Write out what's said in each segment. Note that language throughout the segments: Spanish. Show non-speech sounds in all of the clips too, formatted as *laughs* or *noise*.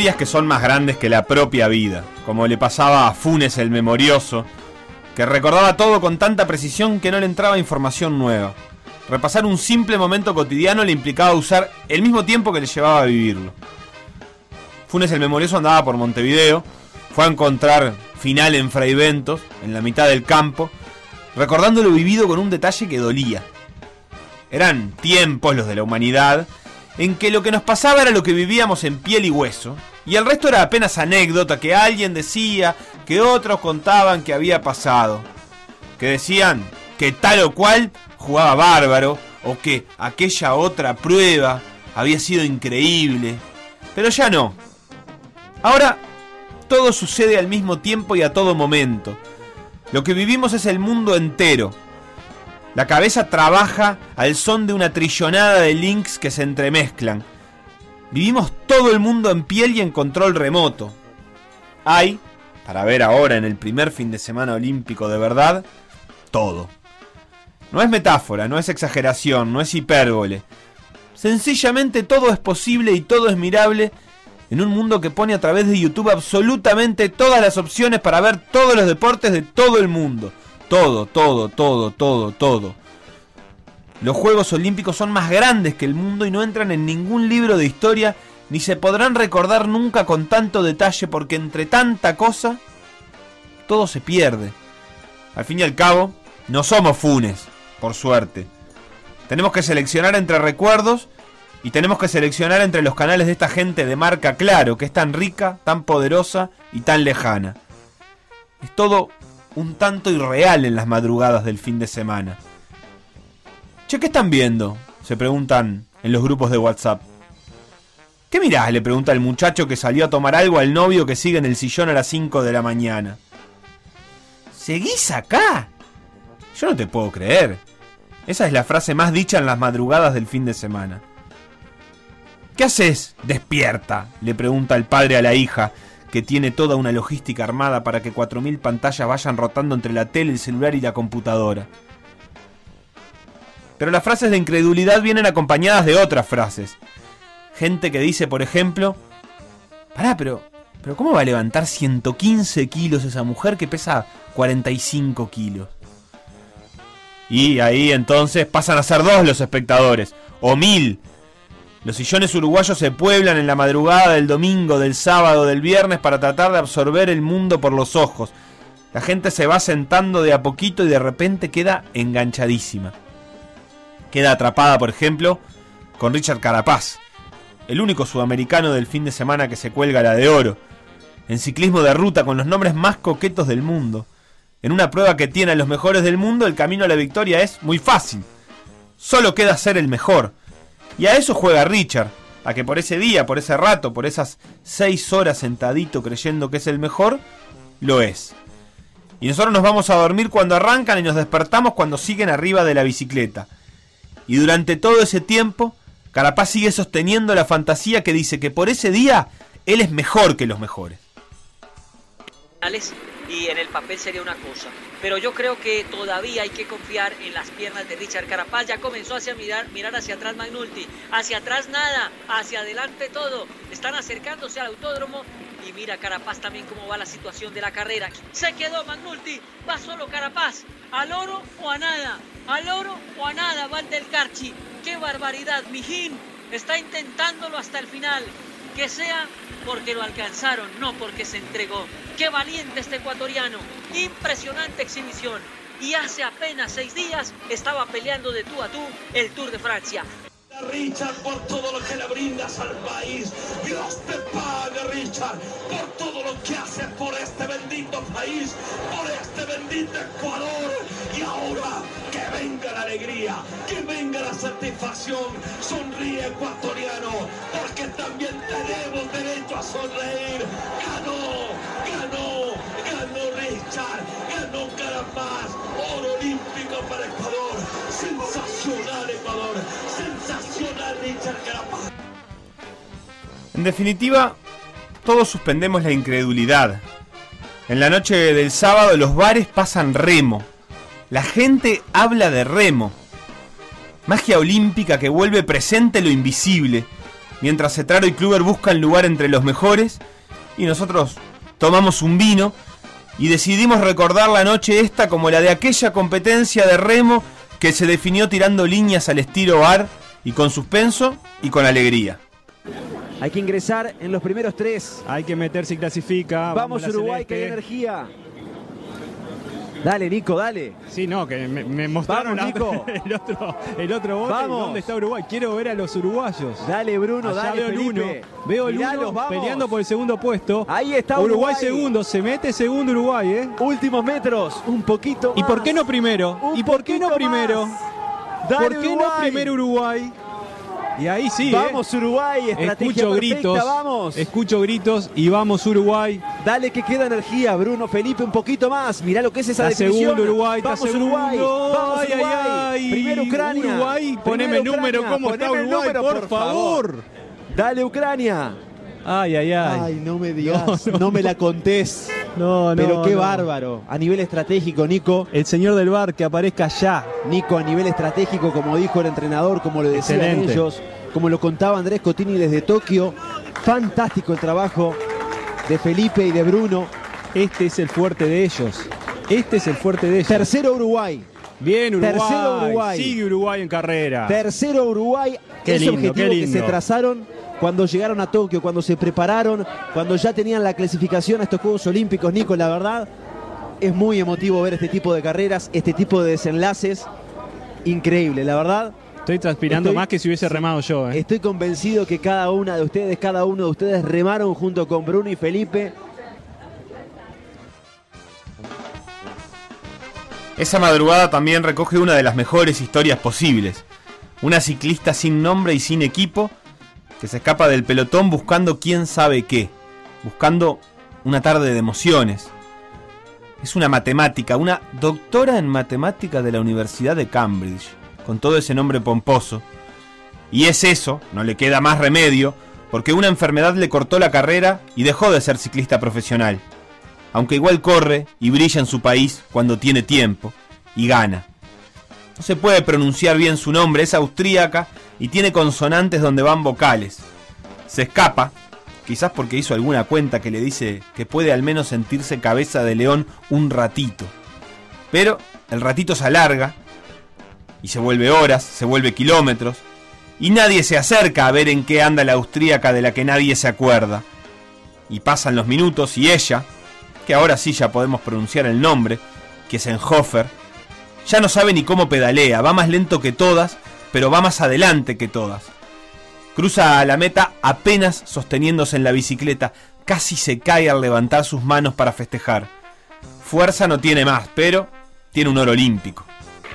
Que son más grandes que la propia vida, como le pasaba a Funes el Memorioso, que recordaba todo con tanta precisión que no le entraba información nueva. Repasar un simple momento cotidiano le implicaba usar el mismo tiempo que le llevaba a vivirlo. Funes el Memorioso andaba por Montevideo, fue a encontrar final en Fraiventos, en la mitad del campo, recordando lo vivido con un detalle que dolía. Eran tiempos los de la humanidad en que lo que nos pasaba era lo que vivíamos en piel y hueso, y el resto era apenas anécdota que alguien decía, que otros contaban que había pasado, que decían que tal o cual jugaba bárbaro, o que aquella otra prueba había sido increíble, pero ya no. Ahora todo sucede al mismo tiempo y a todo momento. Lo que vivimos es el mundo entero, la cabeza trabaja al son de una trillonada de links que se entremezclan. Vivimos todo el mundo en piel y en control remoto. Hay, para ver ahora en el primer fin de semana olímpico de verdad, todo. No es metáfora, no es exageración, no es hipérbole. Sencillamente todo es posible y todo es mirable en un mundo que pone a través de YouTube absolutamente todas las opciones para ver todos los deportes de todo el mundo. Todo, todo, todo, todo, todo. Los Juegos Olímpicos son más grandes que el mundo y no entran en ningún libro de historia ni se podrán recordar nunca con tanto detalle porque entre tanta cosa todo se pierde. Al fin y al cabo, no somos funes, por suerte. Tenemos que seleccionar entre recuerdos y tenemos que seleccionar entre los canales de esta gente de marca claro, que es tan rica, tan poderosa y tan lejana. Es todo un tanto irreal en las madrugadas del fin de semana. Che, ¿qué están viendo? Se preguntan en los grupos de WhatsApp. ¿Qué mirás? le pregunta el muchacho que salió a tomar algo al novio que sigue en el sillón a las 5 de la mañana. ¿Seguís acá? Yo no te puedo creer. Esa es la frase más dicha en las madrugadas del fin de semana. ¿Qué haces? Despierta, le pregunta el padre a la hija, que tiene toda una logística armada para que 4.000 pantallas vayan rotando entre la tele, el celular y la computadora. Pero las frases de incredulidad vienen acompañadas de otras frases. Gente que dice, por ejemplo, pará, pero, pero ¿cómo va a levantar 115 kilos esa mujer que pesa 45 kilos? Y ahí entonces pasan a ser dos los espectadores, o mil, los sillones uruguayos se pueblan en la madrugada del domingo, del sábado, del viernes para tratar de absorber el mundo por los ojos. La gente se va sentando de a poquito y de repente queda enganchadísima. Queda atrapada, por ejemplo, con Richard Carapaz, el único sudamericano del fin de semana que se cuelga la de oro. En ciclismo de ruta con los nombres más coquetos del mundo. En una prueba que tiene a los mejores del mundo, el camino a la victoria es muy fácil. Solo queda ser el mejor y a eso juega Richard, a que por ese día, por ese rato, por esas seis horas sentadito creyendo que es el mejor, lo es. Y nosotros nos vamos a dormir cuando arrancan y nos despertamos cuando siguen arriba de la bicicleta. Y durante todo ese tiempo, Carapaz sigue sosteniendo la fantasía que dice que por ese día él es mejor que los mejores y en el papel sería una cosa. Pero yo creo que todavía hay que confiar en las piernas de Richard Carapaz. Ya comenzó hacia mirar, mirar hacia atrás Magnulti. Hacia atrás nada, hacia adelante todo. Están acercándose al autódromo y mira Carapaz también cómo va la situación de la carrera. Se quedó Magnulti, va solo Carapaz. ¿Al oro o a nada? ¿Al oro o a nada, Valdelcarchi? ¡Qué barbaridad! Mijín está intentándolo hasta el final. Que sea porque lo alcanzaron, no porque se entregó. ¡Qué valiente este ecuatoriano! Impresionante exhibición. Y hace apenas seis días estaba peleando de tú a tú el Tour de Francia. Richard, por todo lo que le brindas al país. Dios te pague, Richard, por todo lo que haces por este bendito país, por este bendito Ecuador. Y ahora que venga la alegría, que venga la satisfacción. Sonríe, ecuatoriano, porque también tenemos derecho a sonreír. Ganó, ganó, En definitiva, todos suspendemos la incredulidad. En la noche del sábado los bares pasan remo. La gente habla de remo. Magia olímpica que vuelve presente lo invisible. Mientras Cetraro y Kluber buscan lugar entre los mejores y nosotros tomamos un vino y decidimos recordar la noche esta como la de aquella competencia de remo que se definió tirando líneas al estilo bar y con suspenso y con alegría. Hay que ingresar en los primeros tres. Hay que meterse y clasifica. Vamos, la Uruguay, que hay energía. Dale, Nico, dale. Sí, no, que me, me mostraron Vamos, Nico. *laughs* el otro, el otro bote. Vamos. ¿Dónde está Uruguay? Quiero ver a los uruguayos. Dale, Bruno, Allá dale, veo el uno. Veo el uno peleando por el segundo puesto. Ahí está Uruguay, Uruguay. segundo. Se mete segundo Uruguay, ¿eh? Últimos metros, un poquito ¿Y por qué no primero? Un ¿Y por qué no primero? Dale, ¿Por qué no primero Uruguay? Y ahí sí, ¿eh? Vamos, Uruguay, estrategia Escucho perfecta, gritos, vamos. escucho gritos y vamos Uruguay. Dale que queda energía, Bruno, Felipe, un poquito más. Mirá lo que es esa Está definición. segundo Uruguay, está vamos, segundo. Uruguay. Vamos, Ay, ay, Uruguay. ay. Primero Ucrania. Uruguay, poneme Primero número. ¿cómo está Poneme el Uruguay, número, por favor? Dale, Ucrania. Ay, ay, ay. Ay, no me digas, no, No, no, me la contés. No, no. Pero qué no. bárbaro. A nivel estratégico, Nico. El señor del bar que aparezca ya. Nico, a nivel estratégico, como dijo el entrenador, como lo decían Excelente. ellos, como lo contaba Andrés Cotini desde Tokio. Fantástico el trabajo de Felipe y de Bruno. Este es el fuerte de ellos. Este es el fuerte de ellos. Tercero Uruguay. Bien, Uruguay. tercero Uruguay. Sigue Uruguay en carrera. Tercero Uruguay. Qué lindo, objetivo qué que se trazaron cuando llegaron a Tokio, cuando se prepararon, cuando ya tenían la clasificación a estos Juegos Olímpicos, Nico, la verdad es muy emotivo ver este tipo de carreras, este tipo de desenlaces. Increíble, la verdad. Estoy transpirando Estoy- más que si hubiese remado yo. ¿eh? Estoy convencido que cada una de ustedes, cada uno de ustedes remaron junto con Bruno y Felipe. Esa madrugada también recoge una de las mejores historias posibles. Una ciclista sin nombre y sin equipo que se escapa del pelotón buscando quién sabe qué. Buscando una tarde de emociones. Es una matemática, una doctora en matemática de la Universidad de Cambridge, con todo ese nombre pomposo. Y es eso, no le queda más remedio, porque una enfermedad le cortó la carrera y dejó de ser ciclista profesional aunque igual corre y brilla en su país cuando tiene tiempo y gana. No se puede pronunciar bien su nombre, es austríaca y tiene consonantes donde van vocales. Se escapa, quizás porque hizo alguna cuenta que le dice que puede al menos sentirse cabeza de león un ratito. Pero el ratito se alarga y se vuelve horas, se vuelve kilómetros, y nadie se acerca a ver en qué anda la austríaca de la que nadie se acuerda. Y pasan los minutos y ella, que ahora sí ya podemos pronunciar el nombre, que es Enhofer, ya no sabe ni cómo pedalea, va más lento que todas, pero va más adelante que todas. Cruza a la meta apenas sosteniéndose en la bicicleta, casi se cae al levantar sus manos para festejar. Fuerza no tiene más, pero tiene un oro olímpico.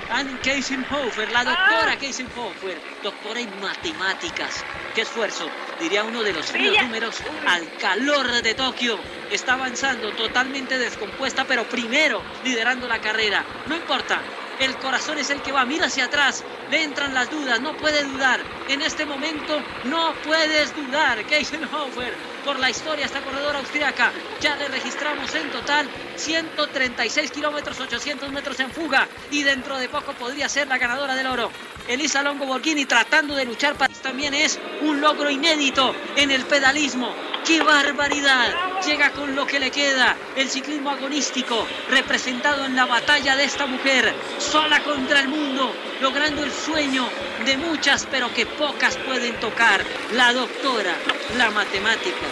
Ann Keisenhofer, la doctora Keisenhofer, doctora en matemáticas. Qué esfuerzo, diría uno de los fríos números al calor de Tokio. Está avanzando totalmente descompuesta, pero primero liderando la carrera. No importa, el corazón es el que va, mira hacia atrás, le entran las dudas, no puede dudar. En este momento no puedes dudar, *laughs* Keisenhofer, por la historia esta corredora austriaca. Ya le registramos en total 136 kilómetros, 800 metros en fuga y dentro de poco podría ser la ganadora del oro. Elisa Longo Borghini tratando de luchar para también es un logro inédito en el pedalismo. ¡Qué barbaridad! Llega con lo que le queda. El ciclismo agonístico, representado en la batalla de esta mujer, sola contra el mundo, logrando el sueño de muchas, pero que pocas pueden tocar. La doctora, la matemática,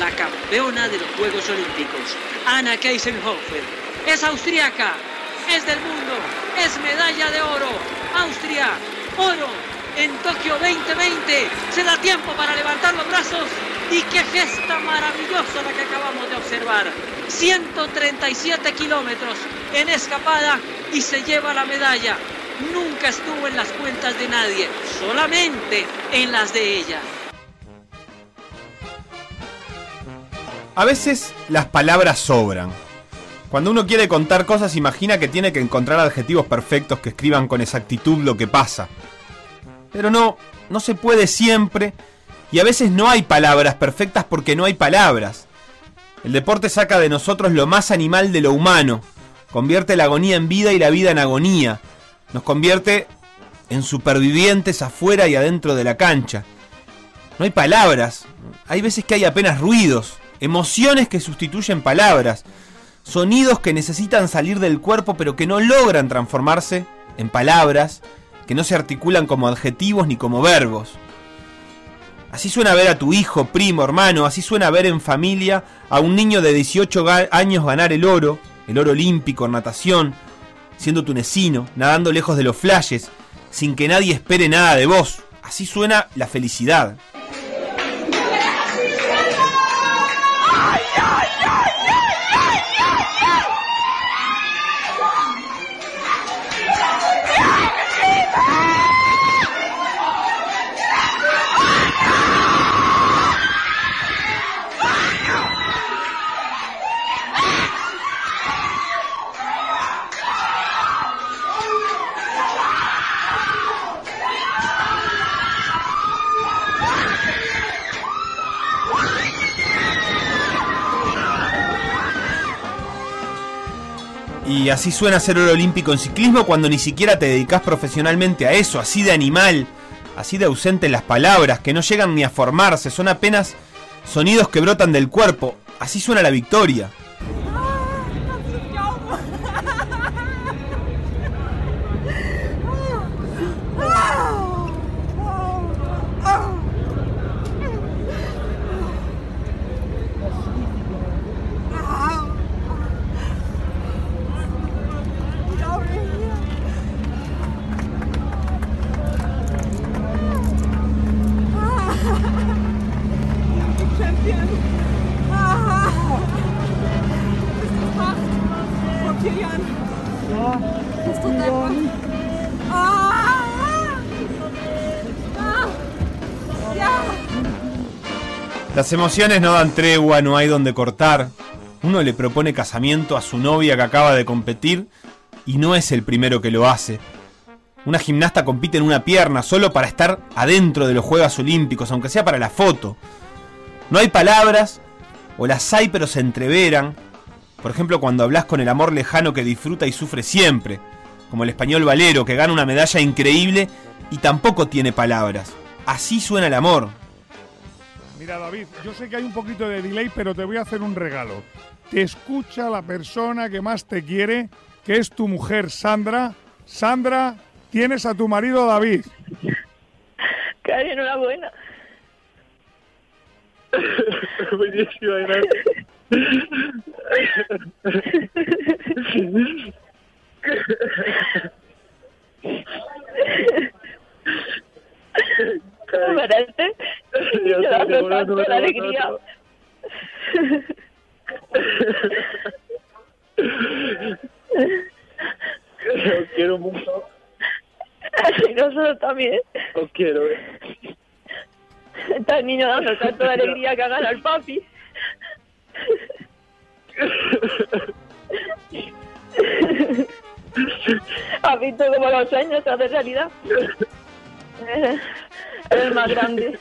la campeona de los Juegos Olímpicos, Anna Keisenhofer. Es austriaca, es del mundo, es medalla de oro. Austria, oro en Tokio 2020. Se da tiempo para levantar los brazos y qué gesta maravillosa la que acabamos de observar. 137 kilómetros en escapada y se lleva la medalla. Nunca estuvo en las cuentas de nadie, solamente en las de ella. A veces las palabras sobran. Cuando uno quiere contar cosas imagina que tiene que encontrar adjetivos perfectos que escriban con exactitud lo que pasa. Pero no, no se puede siempre y a veces no hay palabras perfectas porque no hay palabras. El deporte saca de nosotros lo más animal de lo humano, convierte la agonía en vida y la vida en agonía, nos convierte en supervivientes afuera y adentro de la cancha. No hay palabras, hay veces que hay apenas ruidos, emociones que sustituyen palabras, sonidos que necesitan salir del cuerpo pero que no logran transformarse en palabras, que no se articulan como adjetivos ni como verbos. Así suena ver a tu hijo, primo, hermano, así suena ver en familia a un niño de 18 años ganar el oro, el oro olímpico en natación, siendo tunecino, nadando lejos de los flashes, sin que nadie espere nada de vos. Así suena la felicidad. Y así suena ser oro olímpico en ciclismo cuando ni siquiera te dedicas profesionalmente a eso, así de animal, así de ausente en las palabras, que no llegan ni a formarse, son apenas sonidos que brotan del cuerpo. Así suena la victoria. Las emociones no dan tregua, no hay donde cortar. Uno le propone casamiento a su novia que acaba de competir y no es el primero que lo hace. Una gimnasta compite en una pierna solo para estar adentro de los Juegos Olímpicos, aunque sea para la foto. No hay palabras, o las hay pero se entreveran. Por ejemplo, cuando hablas con el amor lejano que disfruta y sufre siempre, como el español Valero, que gana una medalla increíble y tampoco tiene palabras. Así suena el amor, Mira, David, yo sé que hay un poquito de delay, pero te voy a hacer un regalo. Te escucha la persona que más te quiere, que es tu mujer, Sandra. Sandra, tienes a tu marido David. Cari, enhorabuena. *laughs* ¿Cómo *laughs* dando tanto la alegría. Os quiero mucho. Y nosotros también. Os quiero. Está el niño dando tanto de alegría que hagan al papi. *laughs* ¿Has visto cómo los sueños se hacen realidad? El más grande.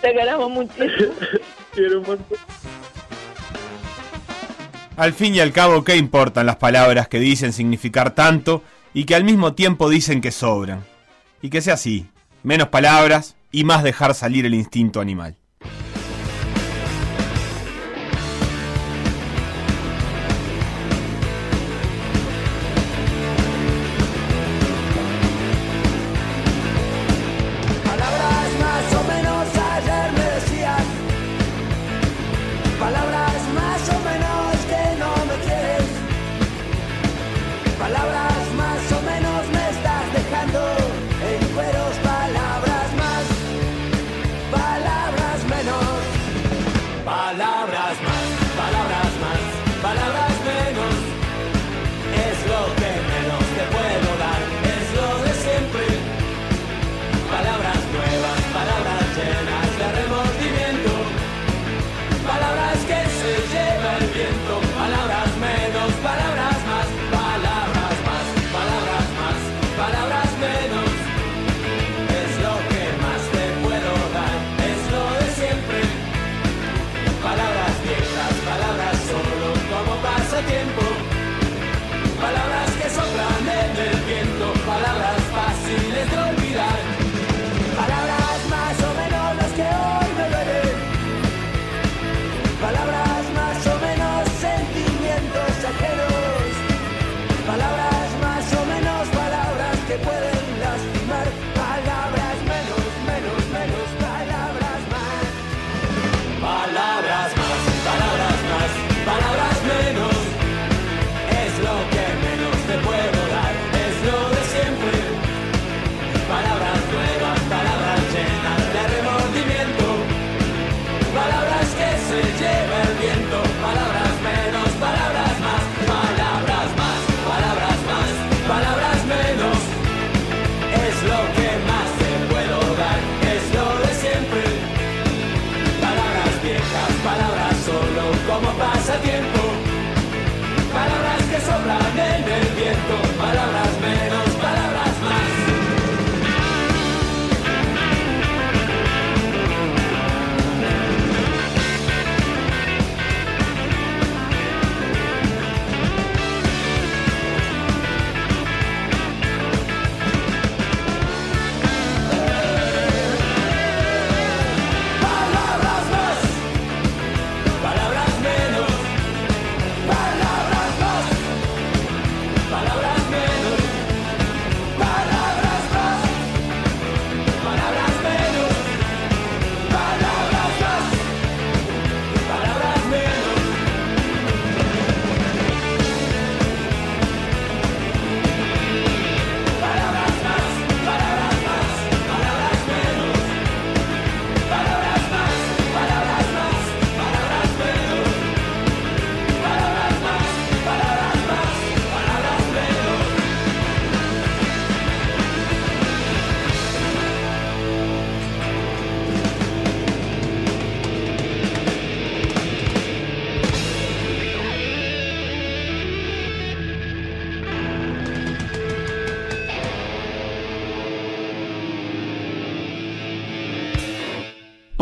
Te queremos muchísimo. Quiero un montón. Al fin y al cabo, ¿qué importan las palabras que dicen significar tanto y que al mismo tiempo dicen que sobran? Y que sea así, menos palabras y más dejar salir el instinto animal.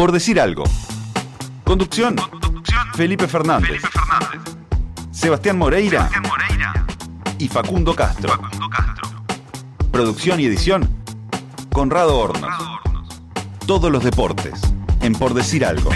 Por decir algo. Conducción. Felipe Fernández. Sebastián Moreira. Y Facundo Castro. Producción y edición. Conrado Hornos. Todos los deportes. En Por decir algo.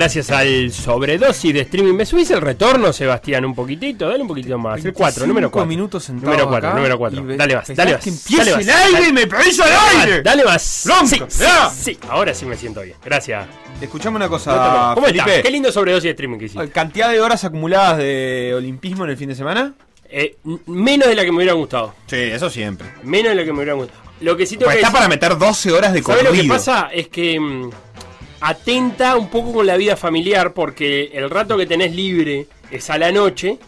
Gracias al sobredosis de streaming. ¿Me subís el retorno, Sebastián, un poquitito? Dale un poquito más. El 4, número 4. minutos sentado Número 4, acá número 4. y ve- Dale más, dale más. que dale el más, aire dale- y me pedís al aire. Dale más. Bronca, Sí, sí, ahora sí me siento bien. Gracias. Escuchame una cosa, ¿Cómo Felipe. estás? Qué lindo sobredosis de streaming que hiciste. ¿Cantidad de horas acumuladas de olimpismo en el fin de semana? Eh, menos de la que me hubiera gustado. Sí, eso siempre. Menos de la que me hubiera gustado. Lo que sí tengo Pues que está decir- para meter 12 horas de ¿Sabes corrido. lo que pasa? Es que mm, atenta un poco con la vida familiar porque el rato que tenés libre es a la noche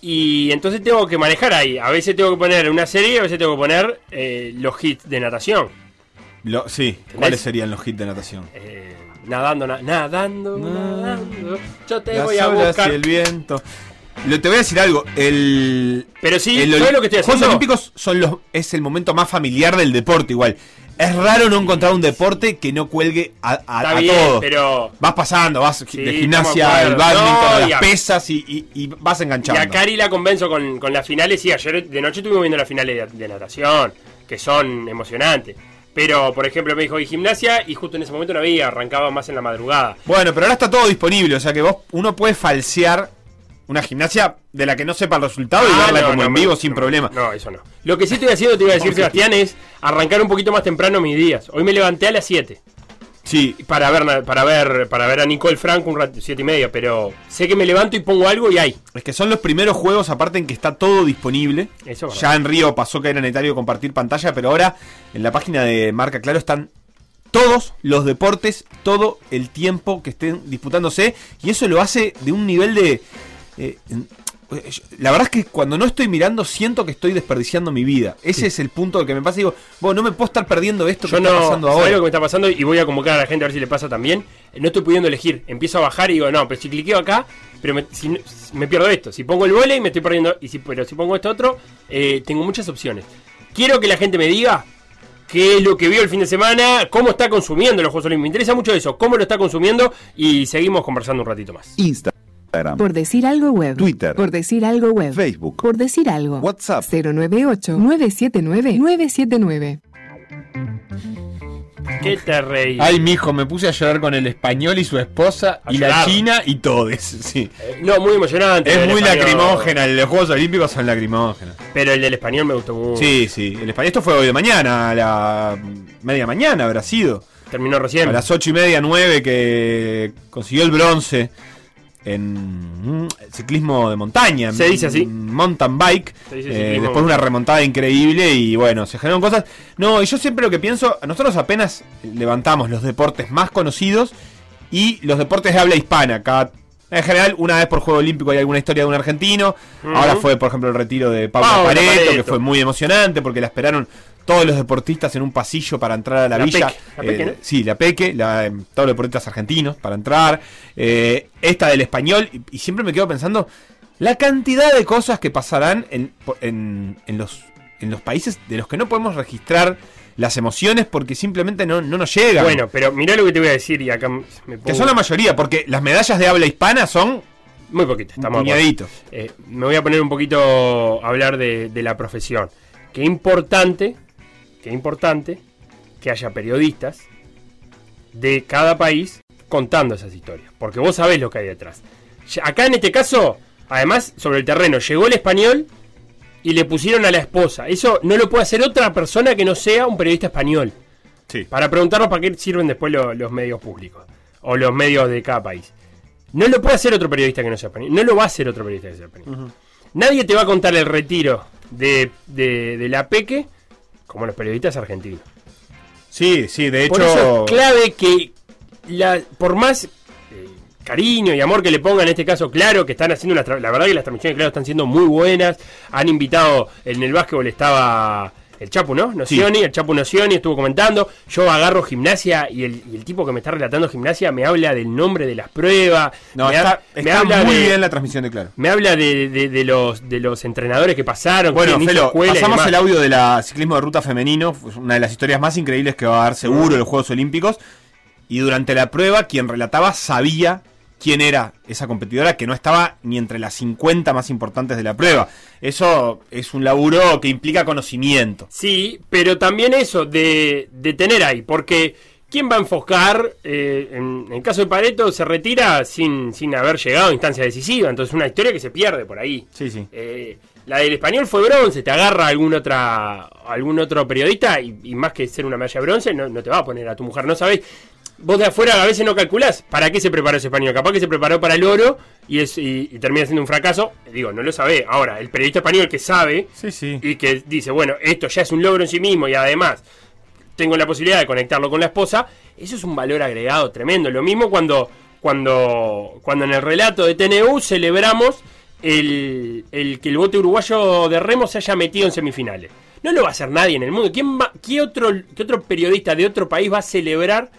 y entonces tengo que manejar ahí. A veces tengo que poner una serie, a veces tengo que poner eh, los hits de natación. Lo- sí, ¿cuáles serían los hits de natación? Eh, nadando, na- nadando, nadando. Yo te Las voy a buscar. y el viento. Lo, te voy a decir algo. El, Pero sí, el ¿sabes oli- lo que estoy Juegos haciendo? Olímpicos son los, es el momento más familiar del deporte, igual. Es raro no encontrar un deporte que no cuelgue a, a- Está a bien, todo. pero- Vas pasando, vas Sí, de gimnasia, el badminton, No, las y a- pesas y, y- y vas Y enganchando. a Cari la convenzo con, con las finales. Sí, ayer de noche estuvimos viendo las finales de, de natación, que son emocionantes. Pero, por ejemplo, me dijo, y gimnasia, y justo en ese momento no había, arrancaba más en la madrugada. Bueno, pero ahora está todo disponible, o sea que vos uno puede falsear una gimnasia de la que no sepa el resultado y Ah, verla no, como no, en vivo sin problema. No, eso no. Lo que sí estoy haciendo, te iba a decir, Sebastián, es arrancar un poquito más temprano mis días. Hoy me levanté a las 7. Sí. Para ver, para ver, para ver a Nicole Franco un rato, 7 y media, pero sé que me levanto y pongo algo y hay. Es que son los primeros juegos, aparte en que está todo disponible. Eso es ya en Río pasó que era necesario compartir pantalla, pero ahora en la página de Marca Claro están todos los deportes, todo el tiempo que estén disputándose. Y eso lo hace de un nivel de... eh, eh, la verdad es que cuando no estoy mirando siento que estoy desperdiciando mi vida. Ese es el punto al que me pasa y digo, bueno, no me puedo estar perdiendo esto que Yo está no, pasando ¿sabés ahora. lo que me está pasando? Y voy a convocar a la gente a ver si le pasa también. No estoy pudiendo elegir. Empiezo a bajar y digo, no, pero si cliqueo acá, pero me, si no- me pierdo esto. Si pongo el volei, me estoy perdiendo. Y si, pero si pongo esto otro, eh, tengo muchas opciones. Quiero que la gente me diga qué es lo que vio el fin de semana, cómo está consumiendo los Juegos Olímpicos. Me interesa mucho eso, cómo lo está consumiendo y seguimos conversando un ratito más. Instagram. Por decir algo web. Twitter. Por decir algo web. Facebook. Por decir algo. WhatsApp. 098-979-979. ¿Qué te reí? Ay, mijo, me puse a llorar con el español y su esposa A y la china y todo eso. *laughs* Sí. Eh, no, muy emocionante. Es muy español. lacrimógena, los Juegos Olímpicos son lacrimógenos. Pero el del español me gustó mucho. Sí, sí. El español, esto fue hoy de mañana, a la media mañana habrá sido. Terminó recién. A las ocho y media, nueve, que consiguió el bronce en mm, ciclismo de montaña. Se dice así. Mountain bike. Se dice Eh, después una remontada increíble y bueno, se generaron cosas. No, y yo siempre lo que pienso, nosotros apenas levantamos los deportes más conocidos y los deportes de habla hispana. Cada, en general, una vez por Juego Olímpico hay alguna historia de un argentino. Ahora fue, por ejemplo, el retiro de Pareto, Pareto. que fue muy emocionante porque la esperaron todos los deportistas en un pasillo para entrar a la, La villa. Peque, la Peque, Eh, ¿no? Sí, la Peque, la, eh, todos los deportistas argentinos para entrar. Eh, esta del español, y, y siempre me quedo pensando la cantidad de cosas que pasarán en, en, en los, en los países de los que no podemos registrar las emociones porque simplemente no, no nos llegan. Bueno, pero mirá lo que te voy a decir y acá me pongo... que son la mayoría, porque las medallas de habla hispana son Muy poquitas, estamos. Eh, me voy a poner un poquito a hablar de, de la profesión. Qué importante, qué importante que haya periodistas de cada país contando esas historias. Porque vos sabés lo que hay detrás. Acá en este caso, además, sobre el terreno, llegó el español y le pusieron a la esposa. Eso no lo puede hacer otra persona que no sea un periodista español. Sí. Para preguntarnos para qué sirven después lo- los medios públicos. O los medios de cada país. No lo puede hacer otro periodista que no sea español. No lo va a hacer otro periodista que sea español. Nadie te va a contar el retiro de, de- de la Peque como los periodistas argentinos. Sí, sí, de Por hecho. eso es clave que, la, por más eh, cariño y amor que le pongan en este caso, claro que están haciendo una. La verdad que las transmisiones, claro, están siendo muy buenas. Han invitado, en el básquetbol estaba El Chapu, ¿no? Nocioni, el Chapu Nocioni estuvo comentando. Yo agarro gimnasia y el, y el tipo que me está relatando gimnasia me habla del nombre de las pruebas. No, me, está, ha- me está habla muy de- bien la transmisión de Claro. Me habla de, de- de los, de los entrenadores que pasaron. Bueno, Felo, pasamos el audio de la ciclismo de ruta femenino, fue una de las historias más increíbles que va a dar seguro en los Juegos Olímpicos. Y durante la prueba, quien relataba sabía quién era esa competidora que no estaba ni entre las 50 más importantes de la prueba. Eso es un laburo que implica conocimiento. Sí, pero también eso de, de tener ahí, porque ¿quién va a enfocar? eh, en, en el caso de Pareto se retira sin, sin haber llegado a instancia decisiva, entonces es una historia que se pierde por ahí. Sí, sí. Eh, la del español fue bronce, te agarra algún otra algún otro periodista y, y más que ser una medalla de bronce no, no te va a poner a tu mujer, no sabés. Vos de afuera a veces no calculás para qué se preparó ese español. Capaz que se preparó para el oro y, es, y, y termina siendo un fracaso. Digo, no lo sabe. Ahora, el periodista español que sabe Sí, sí. y que dice, bueno, esto ya es un logro en sí mismo y además tengo la posibilidad de conectarlo con la esposa, eso es un valor agregado tremendo. Lo mismo cuando, cuando, cuando en el relato de TNU celebramos el, el que el bote uruguayo de remo se haya metido en semifinales. No lo va a hacer nadie en el mundo. ¿Quién va, qué, otro, ¿Qué otro periodista de otro país va a celebrar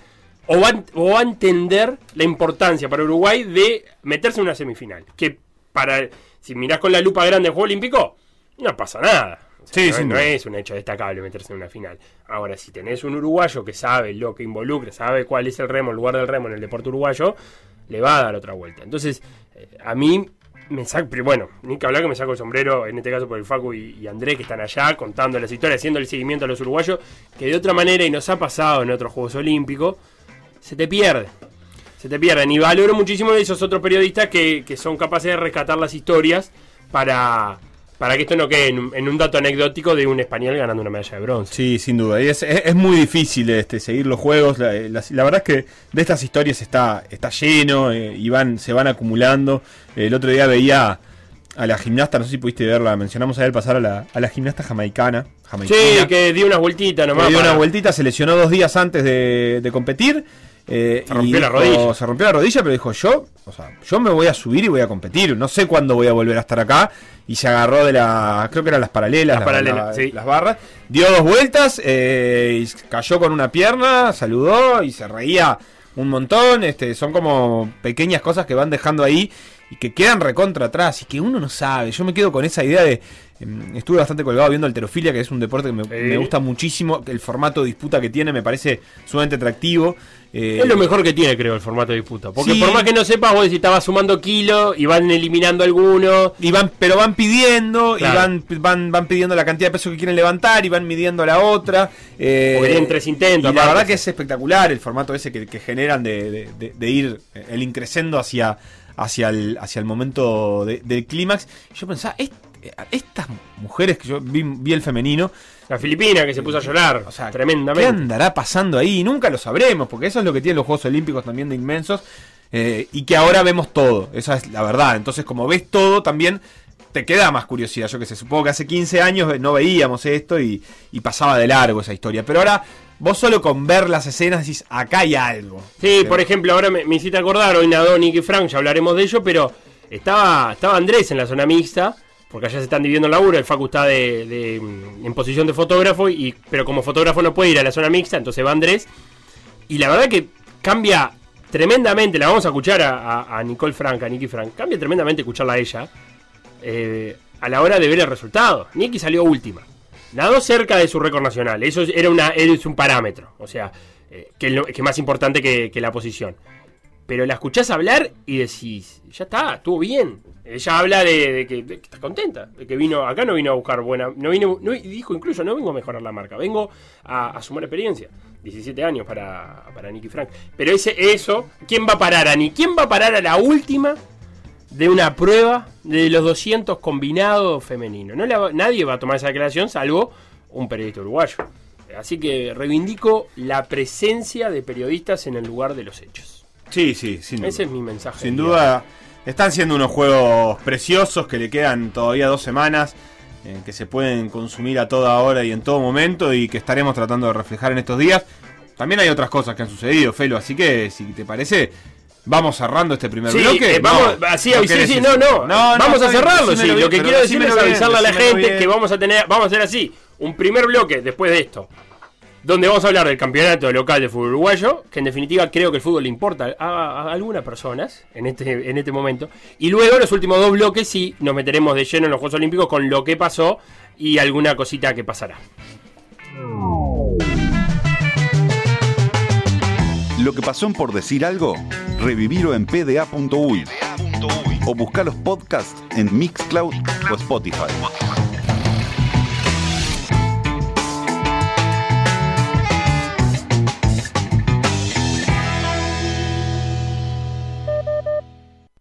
o va, a- o va a entender la importancia para Uruguay de meterse en una semifinal? Que para, si mirás con la lupa grande el Juego Olímpico, no pasa nada. O sea, Sí, no, no es un hecho destacable meterse en una final. Ahora, si tenés un uruguayo que sabe lo que involucra, sabe cuál es el remo, el lugar del remo en el deporte uruguayo, le va a dar otra vuelta. Entonces, eh, a mí me saco, pero bueno, ni que hablar que me saco el sombrero, en este caso por el Facu y, y André, que están allá contando las historias, haciendo el seguimiento a los uruguayos, que de otra manera, y nos ha pasado en otros Juegos Olímpicos, se te pierde. Se te pierden. Y valoro muchísimo de esos otros periodistas que, que son capaces de rescatar las historias para, para que esto no quede en un, en un dato anecdótico de un español ganando una medalla de bronce. Sí, sin duda. Y es, es- es muy difícil este, seguir los juegos. La, la- la verdad es que de estas historias está, está lleno eh, y van, se van acumulando. El otro día veía a la gimnasta, no sé si pudiste verla, mencionamos a él pasar a la, a la gimnasta jamaicana. jamaicana Sí, que dio unas vueltitas nomás. que dio para- una vueltita, se lesionó dos días antes de, de competir. Eh, Se rompió y la dijo- rodilla. Se rompió la rodilla, pero dijo yo, o sea, yo me voy a subir y voy a competir. No sé cuándo voy a volver a estar acá. Y se agarró de la, creo que eran las paralelas, Las paralelas, sí. las barras. Dio dos vueltas, eh, y cayó con una pierna, saludó y se reía un montón. Este, son como pequeñas cosas que van dejando ahí y que quedan recontra atrás y que uno no sabe. Yo me quedo con esa idea de. em, estuve bastante colgado viendo alterofilia, que es un deporte que me, me gusta muchísimo. El formato de disputa que tiene me parece sumamente atractivo. Eh, Es lo mejor que tiene, creo, el formato de disputa. Porque Sí. por más que no sepas, vos decís, estabas sumando kilos y van eliminando algunos. Y van, pero van pidiendo, Claro. y van, van, van pidiendo la cantidad de peso que quieren levantar, y van midiendo la otra. eh, tres intentos, Y la verdad que es espectacular el formato ese que, que generan de, de- de- de ir el increscendo hacia, hacia, el, hacia el momento de- del clímax. Yo pensaba, est- eh, estas mujeres que yo vi, vi el femenino. La filipina que se puso a llorar. O sea, ¿Qué tremendamente. andará pasando ahí? Nunca lo sabremos, porque eso es lo que tienen los Juegos Olímpicos también de inmensos. eh, y que ahora vemos todo, esa es la verdad. Entonces, como ves todo, también te queda más curiosidad. Yo que sé, supongo que hace 15 años eh, no veíamos esto y, y pasaba de largo esa historia. Pero ahora, vos solo con ver las escenas decís, acá hay algo. Sí, por ejemplo, ahora me, me hiciste acordar, hoy nadó Nicky Frank, ya hablaremos de ello, pero estaba, estaba Andrés en la zona mixta, porque allá se están dividiendo el laburo, el Facu está de, en posición de fotógrafo, y, pero como fotógrafo no puede ir a la zona mixta, entonces va Andrés, y la verdad que cambia tremendamente, la vamos a escuchar a, Nicole Frank, a Nicky Frank, cambia tremendamente escucharla a ella, eh, a la hora de ver el resultado. Nicky salió última. Nadó cerca de su récord nacional. Eso es- era, una, es un parámetro. O sea, eh, que, es que más importante que, que la posición. Pero la escuchás hablar y decís, ya está, estuvo bien. Ella habla de, de que, de que está contenta, de que vino, acá no vino a buscar buena, no vino, no, dijo incluso, no vengo a mejorar la marca, vengo a, a sumar experiencia. 17 años para, para Nicky Frank. Pero ese, eso, ¿quién va a parar a ni ¿Quién va a parar a la última de una prueba de los 200 combinados femeninos? No la nadie va a tomar esa declaración salvo un periodista uruguayo. Así que reivindico la presencia de periodistas en el lugar de los hechos. Sí, sí, sin duda. Ese es mi mensaje. Sin duda, están siendo unos juegos preciosos que le quedan todavía dos semanas, eh, que se pueden consumir a toda hora y en todo momento y que estaremos tratando de reflejar en estos días. También hay otras cosas que han sucedido, Felo, así que si te parece, vamos cerrando este primer Sí, bloque. eh, vamos, No, así, ¿no sí, sí, no, no, vamos a cerrarlo, sí. Lo que quiero decir es avisarle a la gente bien. que vamos a tener, vamos a hacer así. un primer bloque después de esto, donde vamos a hablar del campeonato local de fútbol uruguayo, que en definitiva creo que el fútbol le importa a, a algunas personas en este, en este momento. Y luego los últimos dos bloques sí nos meteremos de lleno en los Juegos Olímpicos con lo que pasó y alguna cosita que pasará. Lo que pasó en por decir algo, revivirlo en pda.uy o buscar los podcasts en Mixcloud o Spotify.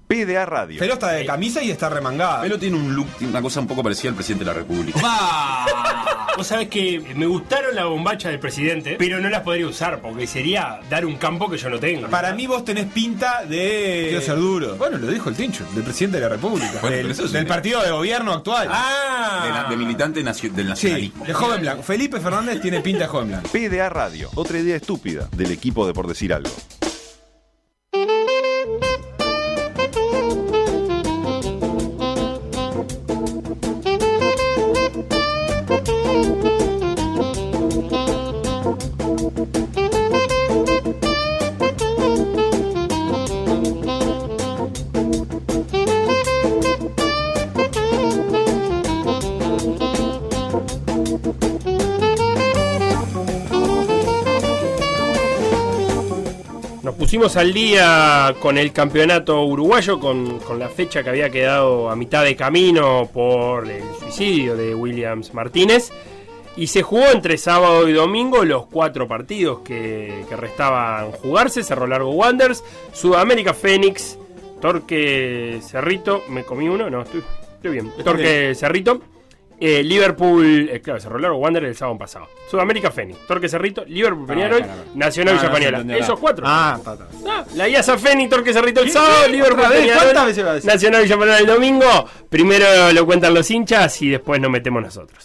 PDA Radio. Felo está de camisa y está remangada. Felo tiene un look, tiene una cosa un poco parecida al presidente de la República. *laughs* Vos sabés que me gustaron la bombacha del presidente, pero no las podría usar porque sería dar un campo que yo no tengo. Para mí vos tenés pinta de... Quiero ser duro. Bueno, lo dijo el Tincho, del presidente de la República. Bueno, del pero partido de gobierno actual. Ah. De, militante nacio- del Sí, nacionalismo. de joven blanco. Felipe Fernández tiene pinta de joven blanco. PDA Radio, otra idea estúpida del equipo de por decir algo. Pusimos al día con el campeonato uruguayo, con, con la fecha que había quedado a mitad de camino por el suicidio de Williams Martínez. Y se jugó entre sábado y domingo los cuatro partidos que, que restaban jugarse. Cerro Largo Wanderers, Sudamérica Fénix, Torque Cerrito. ¿Me comí uno? No, estoy, estoy bien. Torque Cerrito. Eh, Liverpool, eh, claro, Cerro Largo Wanderers el sábado pasado. Sudamérica Fénix, Torque Cerrito, Liverpool Peñarol, claro. Nacional Ah, Villa se entendió Esos cuatro. Ah, está, está. Ah, la IASA Fénix, Torque Cerrito el sábado. Liverpool. Peñarol, ¿Cuántas veces va a decir? Nacional Villa Pañuela el domingo. Primero lo cuentan los hinchas y después nos metemos nosotros.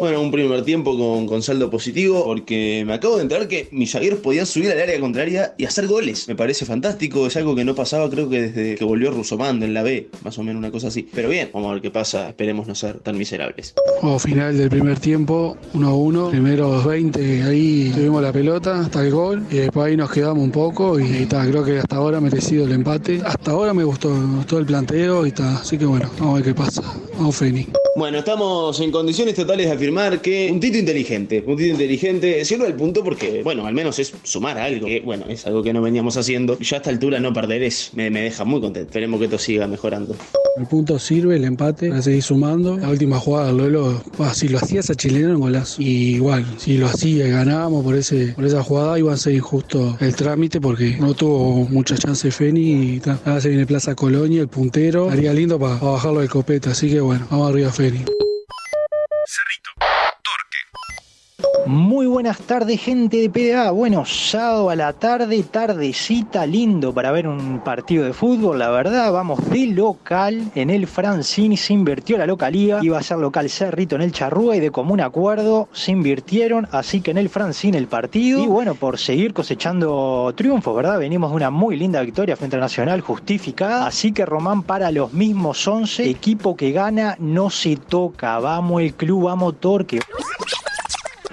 Bueno, un primer tiempo con, con saldo positivo porque me acabo de enterar que mis zagueros podían subir al área contraria y hacer goles. Me parece fantástico, es algo que no pasaba creo que desde que volvió Rusomando en la B, más o menos una cosa así. Pero bien, vamos a ver qué pasa, esperemos no ser tan miserables. Juego final del primer tiempo, 1 a 1. Primeros 20, ahí tuvimos la pelota hasta el gol. Y después ahí nos quedamos un poco. Y está, creo que hasta ahora merecido el empate. Hasta ahora me gustó, me gustó el planteo y está. Así que bueno, vamos a ver qué pasa. Vamos, Feni. Bueno, estamos en condiciones totales de afirmar que un tito inteligente, un tito inteligente sirve al punto porque, bueno, al menos es sumar algo, que bueno, es algo que no veníamos haciendo. Yo a esta altura no perder es, me, me deja muy contento. Esperemos que esto siga mejorando. El punto sirve, el empate, para seguir sumando. La última jugada, Lolo, bah, si lo hacía esa chilena, era un golazo. Y igual, si lo hacía y ganábamos por, ese, por esa jugada, iba a ser injusto el trámite porque no tuvo mucha chance Feni. Y ahora se viene Plaza Colonia, el puntero. Haría lindo para bajarlo del copete. Así que bueno, vamos arriba, Feni. Muy buenas tardes, gente de PDA. Bueno, sábado a la tarde, tardecita, lindo para ver un partido de fútbol. La verdad, vamos de local en el Francini. Se invirtió la localía. Iba a ser local Cerrito en el Charrúa y de común acuerdo se invirtieron. Así que en el Francini el partido. Y bueno, por seguir cosechando triunfos, ¿verdad? Venimos de una muy linda victoria frente al Nacional, justificada. Así que Román para los mismos 11. Equipo que gana no se toca. Vamos el club, vamos Torque.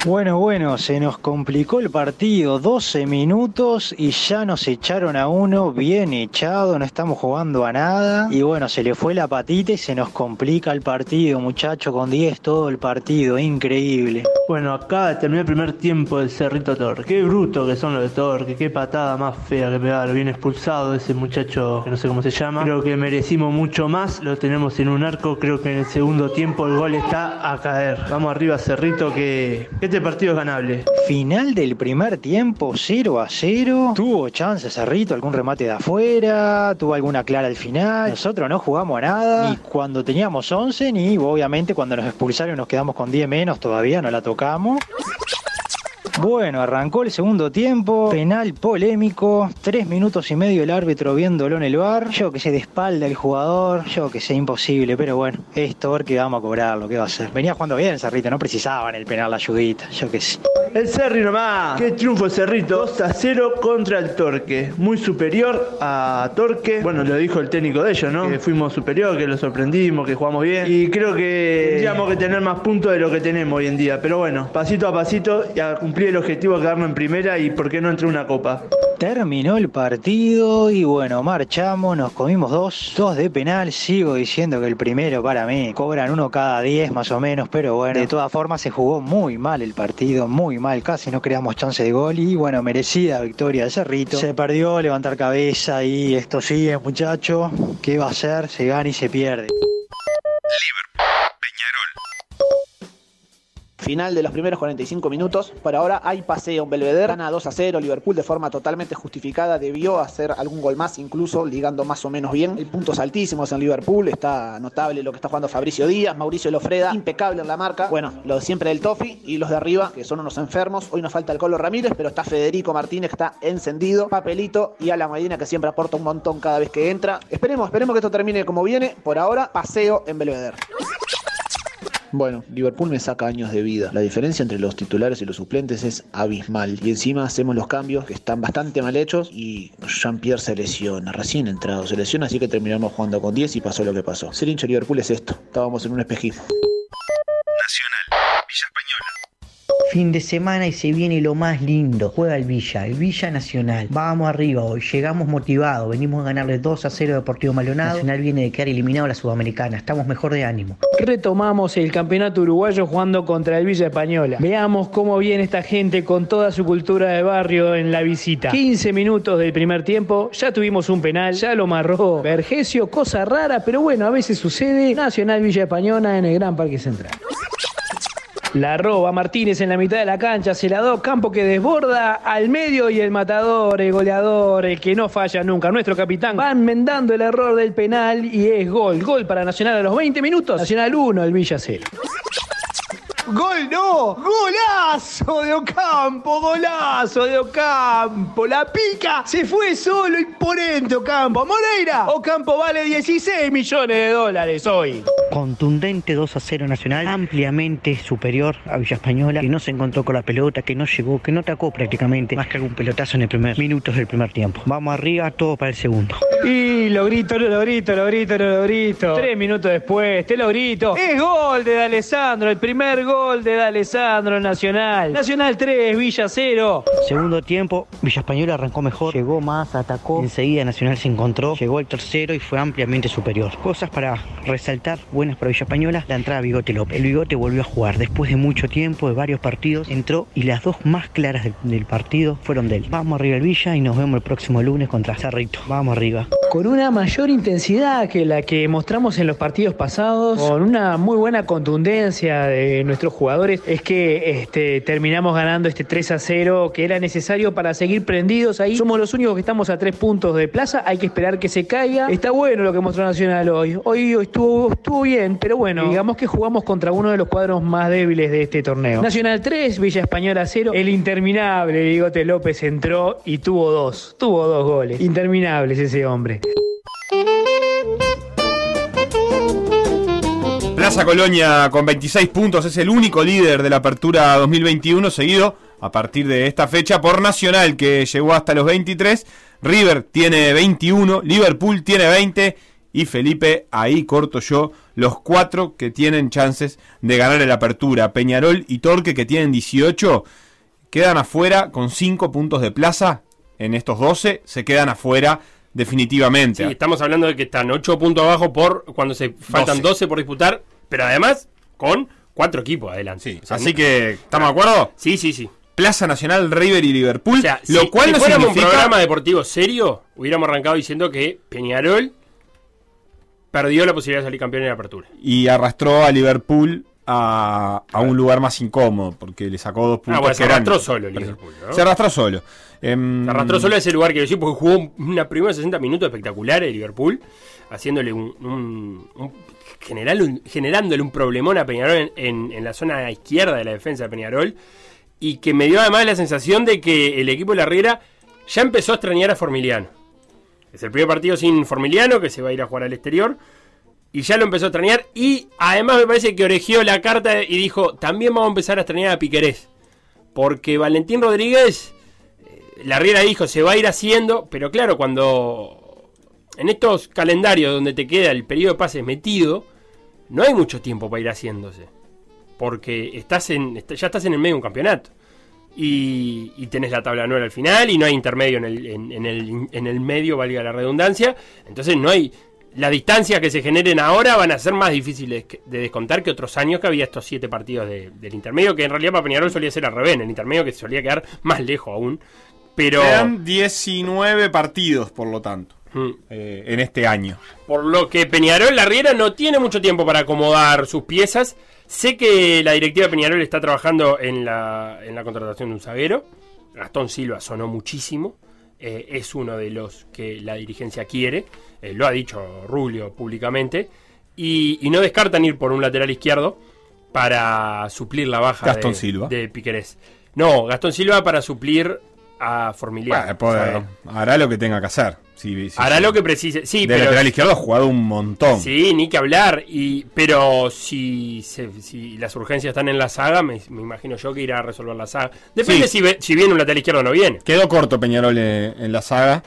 Bueno, bueno, se nos complicó el partido, 12 minutos y ya nos echaron a uno bien echado, no estamos jugando a nada. Y bueno, se le fue la patita y se nos complica el partido, muchacho, con 10 todo el partido, increíble. Bueno, acaba de terminar el primer tiempo del Cerrito Torque. Qué bruto que son los de Torque, qué patada más fea que pegaron. Bien expulsado ese muchacho que no sé cómo se llama. Creo que merecimos mucho más, lo tenemos en un arco. Creo que en el segundo tiempo el gol está a caer. Vamos arriba, Cerrito, que este partido es ganable. Final del primer tiempo, 0 a 0. Tuvo chance Cerrito, algún remate de afuera, tuvo alguna clara al final. Nosotros no jugamos a nada. Ni cuando teníamos 11, ni obviamente cuando nos expulsaron nos quedamos con 10 menos, todavía no la tocamos. Bueno, arrancó el segundo tiempo, penal polémico, tres minutos y medio el árbitro viéndolo en el bar. Yo que sé, de espalda el jugador, yo que sé, imposible, pero bueno, esto ver que vamos a cobrarlo, ¿qué va a hacer? Venía jugando bien Cerrito, no precisaban el penal la ayudita, yo que sé. El Cerri nomás. Qué triunfo el Cerrito. 2 a 0 contra el Torque. Muy superior a Torque. Bueno, lo dijo el técnico de ellos, ¿no? Que fuimos superior, que lo sorprendimos, que jugamos bien. Y creo que tendríamos que tener más puntos de lo que tenemos hoy en día. Pero bueno, pasito a pasito y a cumplir el objetivo de quedarnos en primera y por qué no entre una copa. Terminó el partido y bueno, marchamos, nos comimos dos, dos de penal, sigo diciendo que el primero para mí, cobran uno cada diez más o menos, pero bueno, de todas formas se jugó muy mal el partido, muy mal, casi no creamos chance de gol y bueno, merecida victoria de Cerrito. Se perdió, levantar cabeza y esto sigue muchacho, ¿qué va a hacer? Se gana y se pierde. Final de los primeros 45 minutos. Por ahora hay paseo en Belvedere. Gana 2 a 0. Liverpool de forma totalmente justificada debió hacer algún gol más, incluso ligando más o menos bien. Hay puntos altísimos en Liverpool. Está notable lo que está jugando Fabricio Díaz, Mauricio Lofreda, impecable en la marca. Bueno, lo siempre del Tofi y los de arriba, que son unos enfermos. Hoy nos falta el Colo Ramírez, pero está Federico Martínez, que está encendido. Papelito y Alan Medina, que siempre aporta un montón cada vez que entra. Esperemos, esperemos que esto termine como viene. Por ahora, paseo en Belvedere. Bueno, Liverpool me saca años de vida. La diferencia entre los titulares y los suplentes es abismal. Y encima hacemos los cambios que están bastante mal hechos y Jean-Pierre se lesiona, recién entrado se lesiona, así que terminamos jugando con 10 y pasó lo que pasó. Ser hincha Liverpool es esto. Estábamos en un espejismo. Fin de semana y se viene lo más lindo. Juega el Villa, el Villa Nacional. Vamos arriba hoy, llegamos motivados. Venimos a ganarle 2 a 0 a Deportivo Maldonado. Nacional viene de quedar eliminado a la Sudamericana. Estamos mejor de ánimo. Retomamos el campeonato uruguayo jugando contra el Villa Española. Veamos cómo viene esta gente con toda su cultura de barrio en la visita. 15 minutos del primer tiempo, ya tuvimos un penal, ya lo marró Vergesio, cosa rara, pero bueno, a veces sucede. Nacional Villa Española en el Gran Parque Central. La roba Martínez en la mitad de la cancha, se la da Campo que desborda al medio y el matador, el goleador, el que no falla nunca, nuestro capitán, va enmendando el error del penal y es gol. Gol para Nacional a los 20 minutos, Nacional 1, el Villa 0. ¡Gol no! ¡Golazo de Ocampo! ¡Golazo de Ocampo! ¡La pica! Se fue solo, imponente Ocampo. ¡Moreira! Ocampo vale 16 millones de dólares hoy. Contundente 2 a 0 Nacional, ampliamente superior a Villa Española, que no se encontró con la pelota, que no llegó, que no atacó prácticamente, más que algún pelotazo en el primer minutos del primer tiempo. Vamos arriba, todo para el segundo. Y lo grito, lo grito, lo grito, lo grito. Tres minutos después, te lo grito. Es gol de D'Alessandro, el primer gol de D'Alessandro Nacional. Nacional 3, Villa 0. Segundo tiempo, Villa Española arrancó mejor, llegó más, atacó. Enseguida Nacional se encontró, llegó el tercero y fue ampliamente superior. Cosas para resaltar, buenas para Villa Española, la entrada de Bigote López. El Bigote volvió a jugar después de mucho tiempo, de varios partidos, entró y las dos más claras del, del partido fueron de él. Vamos arriba el Villa y nos vemos el próximo lunes contra Cerrito. Vamos arriba. Con una mayor intensidad que la que mostramos en los partidos pasados, con una muy buena contundencia de nuestros jugadores, es que este, terminamos ganando este 3 a 0 que era necesario para seguir prendidos ahí. Somos los únicos que estamos a tres puntos de plaza, hay que esperar que se caiga. Está bueno lo que mostró Nacional hoy. Hoy estuvo, estuvo bien, pero bueno, digamos que jugamos contra uno de los cuadros más débiles de este torneo. Nacional 3, Villa Española 0. El interminable Bigote López entró y tuvo dos, tuvo dos goles. Interminables ese hombre. Plaza Colonia con 26 puntos es el único líder de la apertura 2021, seguido a partir de esta fecha por Nacional, que llegó hasta los 23. River tiene 21, Liverpool tiene 20 y Felipe, ahí corto yo, los cuatro que tienen chances de ganar la apertura. Peñarol y Torque, que tienen 18, quedan afuera con 5 puntos de plaza. En estos 12 se quedan afuera definitivamente. Sí, estamos hablando de que están 8 puntos abajo por cuando se faltan 12, 12 por disputar, pero además con cuatro equipos adelante. O sea, Así que, ¿estamos de acuerdo? Sí, sí, sí. Plaza Nacional, River y Liverpool. O sea, lo si, cual si no fuéramos significa... un programa deportivo serio, hubiéramos arrancado diciendo que Peñarol perdió la posibilidad de salir campeón en la apertura. Y arrastró a Liverpool a, a un lugar más incómodo, porque le sacó dos puntos. Ah, bueno, se arrastró solo el Liverpool, ¿no? Se arrastró solo. Em, Se arrastró solo a ese lugar, quiero decir, porque jugó una primera 60 minutos espectaculares de Liverpool, haciéndole un, un- un- general- generándole un problemón a Peñarol en la zona izquierda de la defensa de Peñarol, y que me dio además la sensación de que el equipo de la Riera ya empezó a extrañar a Formiliano. Es el primer partido sin Formiliano, que se va a ir a jugar al exterior, y ya lo empezó a extrañar, y además me parece que oregió la carta y dijo, también vamos a empezar a extrañar a Piquerés. Porque Valentín Rodríguez, eh, la Riera dijo, se va a ir haciendo, pero claro, cuando en estos calendarios donde te queda el periodo de pases metido, no hay mucho tiempo para ir haciéndose. Porque estás en, ya estás en el medio de un campeonato. Y, y tenés la tabla anual al final y no hay intermedio en el, en, el, en el medio, valga la redundancia. Entonces no hay... Las distancias que se generen ahora van a ser más difíciles de descontar que otros años que había estos siete partidos de- del intermedio, que en realidad para Peñarol solía ser al revés, en el intermedio que solía quedar más lejos aún. Pero... Quedan 19 partidos, por lo tanto, Mm. eh, en este año. Por lo que Peñarol La Riera no tiene mucho tiempo para acomodar sus piezas. Sé que la directiva de Peñarol está trabajando en la, en la contratación de un zaguero. Gastón Silva sonó muchísimo. eh, es uno de los que la dirigencia quiere. eh, lo ha dicho Rulio públicamente. Y, y no descartan ir por un lateral izquierdo para suplir la baja Gastón de, Silva. de Piquerés. No, Gastón Silva para suplir a Formiliano. Bueno, pues, hará lo que tenga que hacer. Si- Hará lo que precise. Sí, de pero lateral izquierdo ha jugado un montón. Sí, ni que hablar. Y, pero si, se- si las urgencias están en la saga, me, me imagino yo que irá a resolver la saga. Depende Sí. si, ve- si viene un lateral izquierdo o no viene. Quedó corto Peñarol eh, en la saga.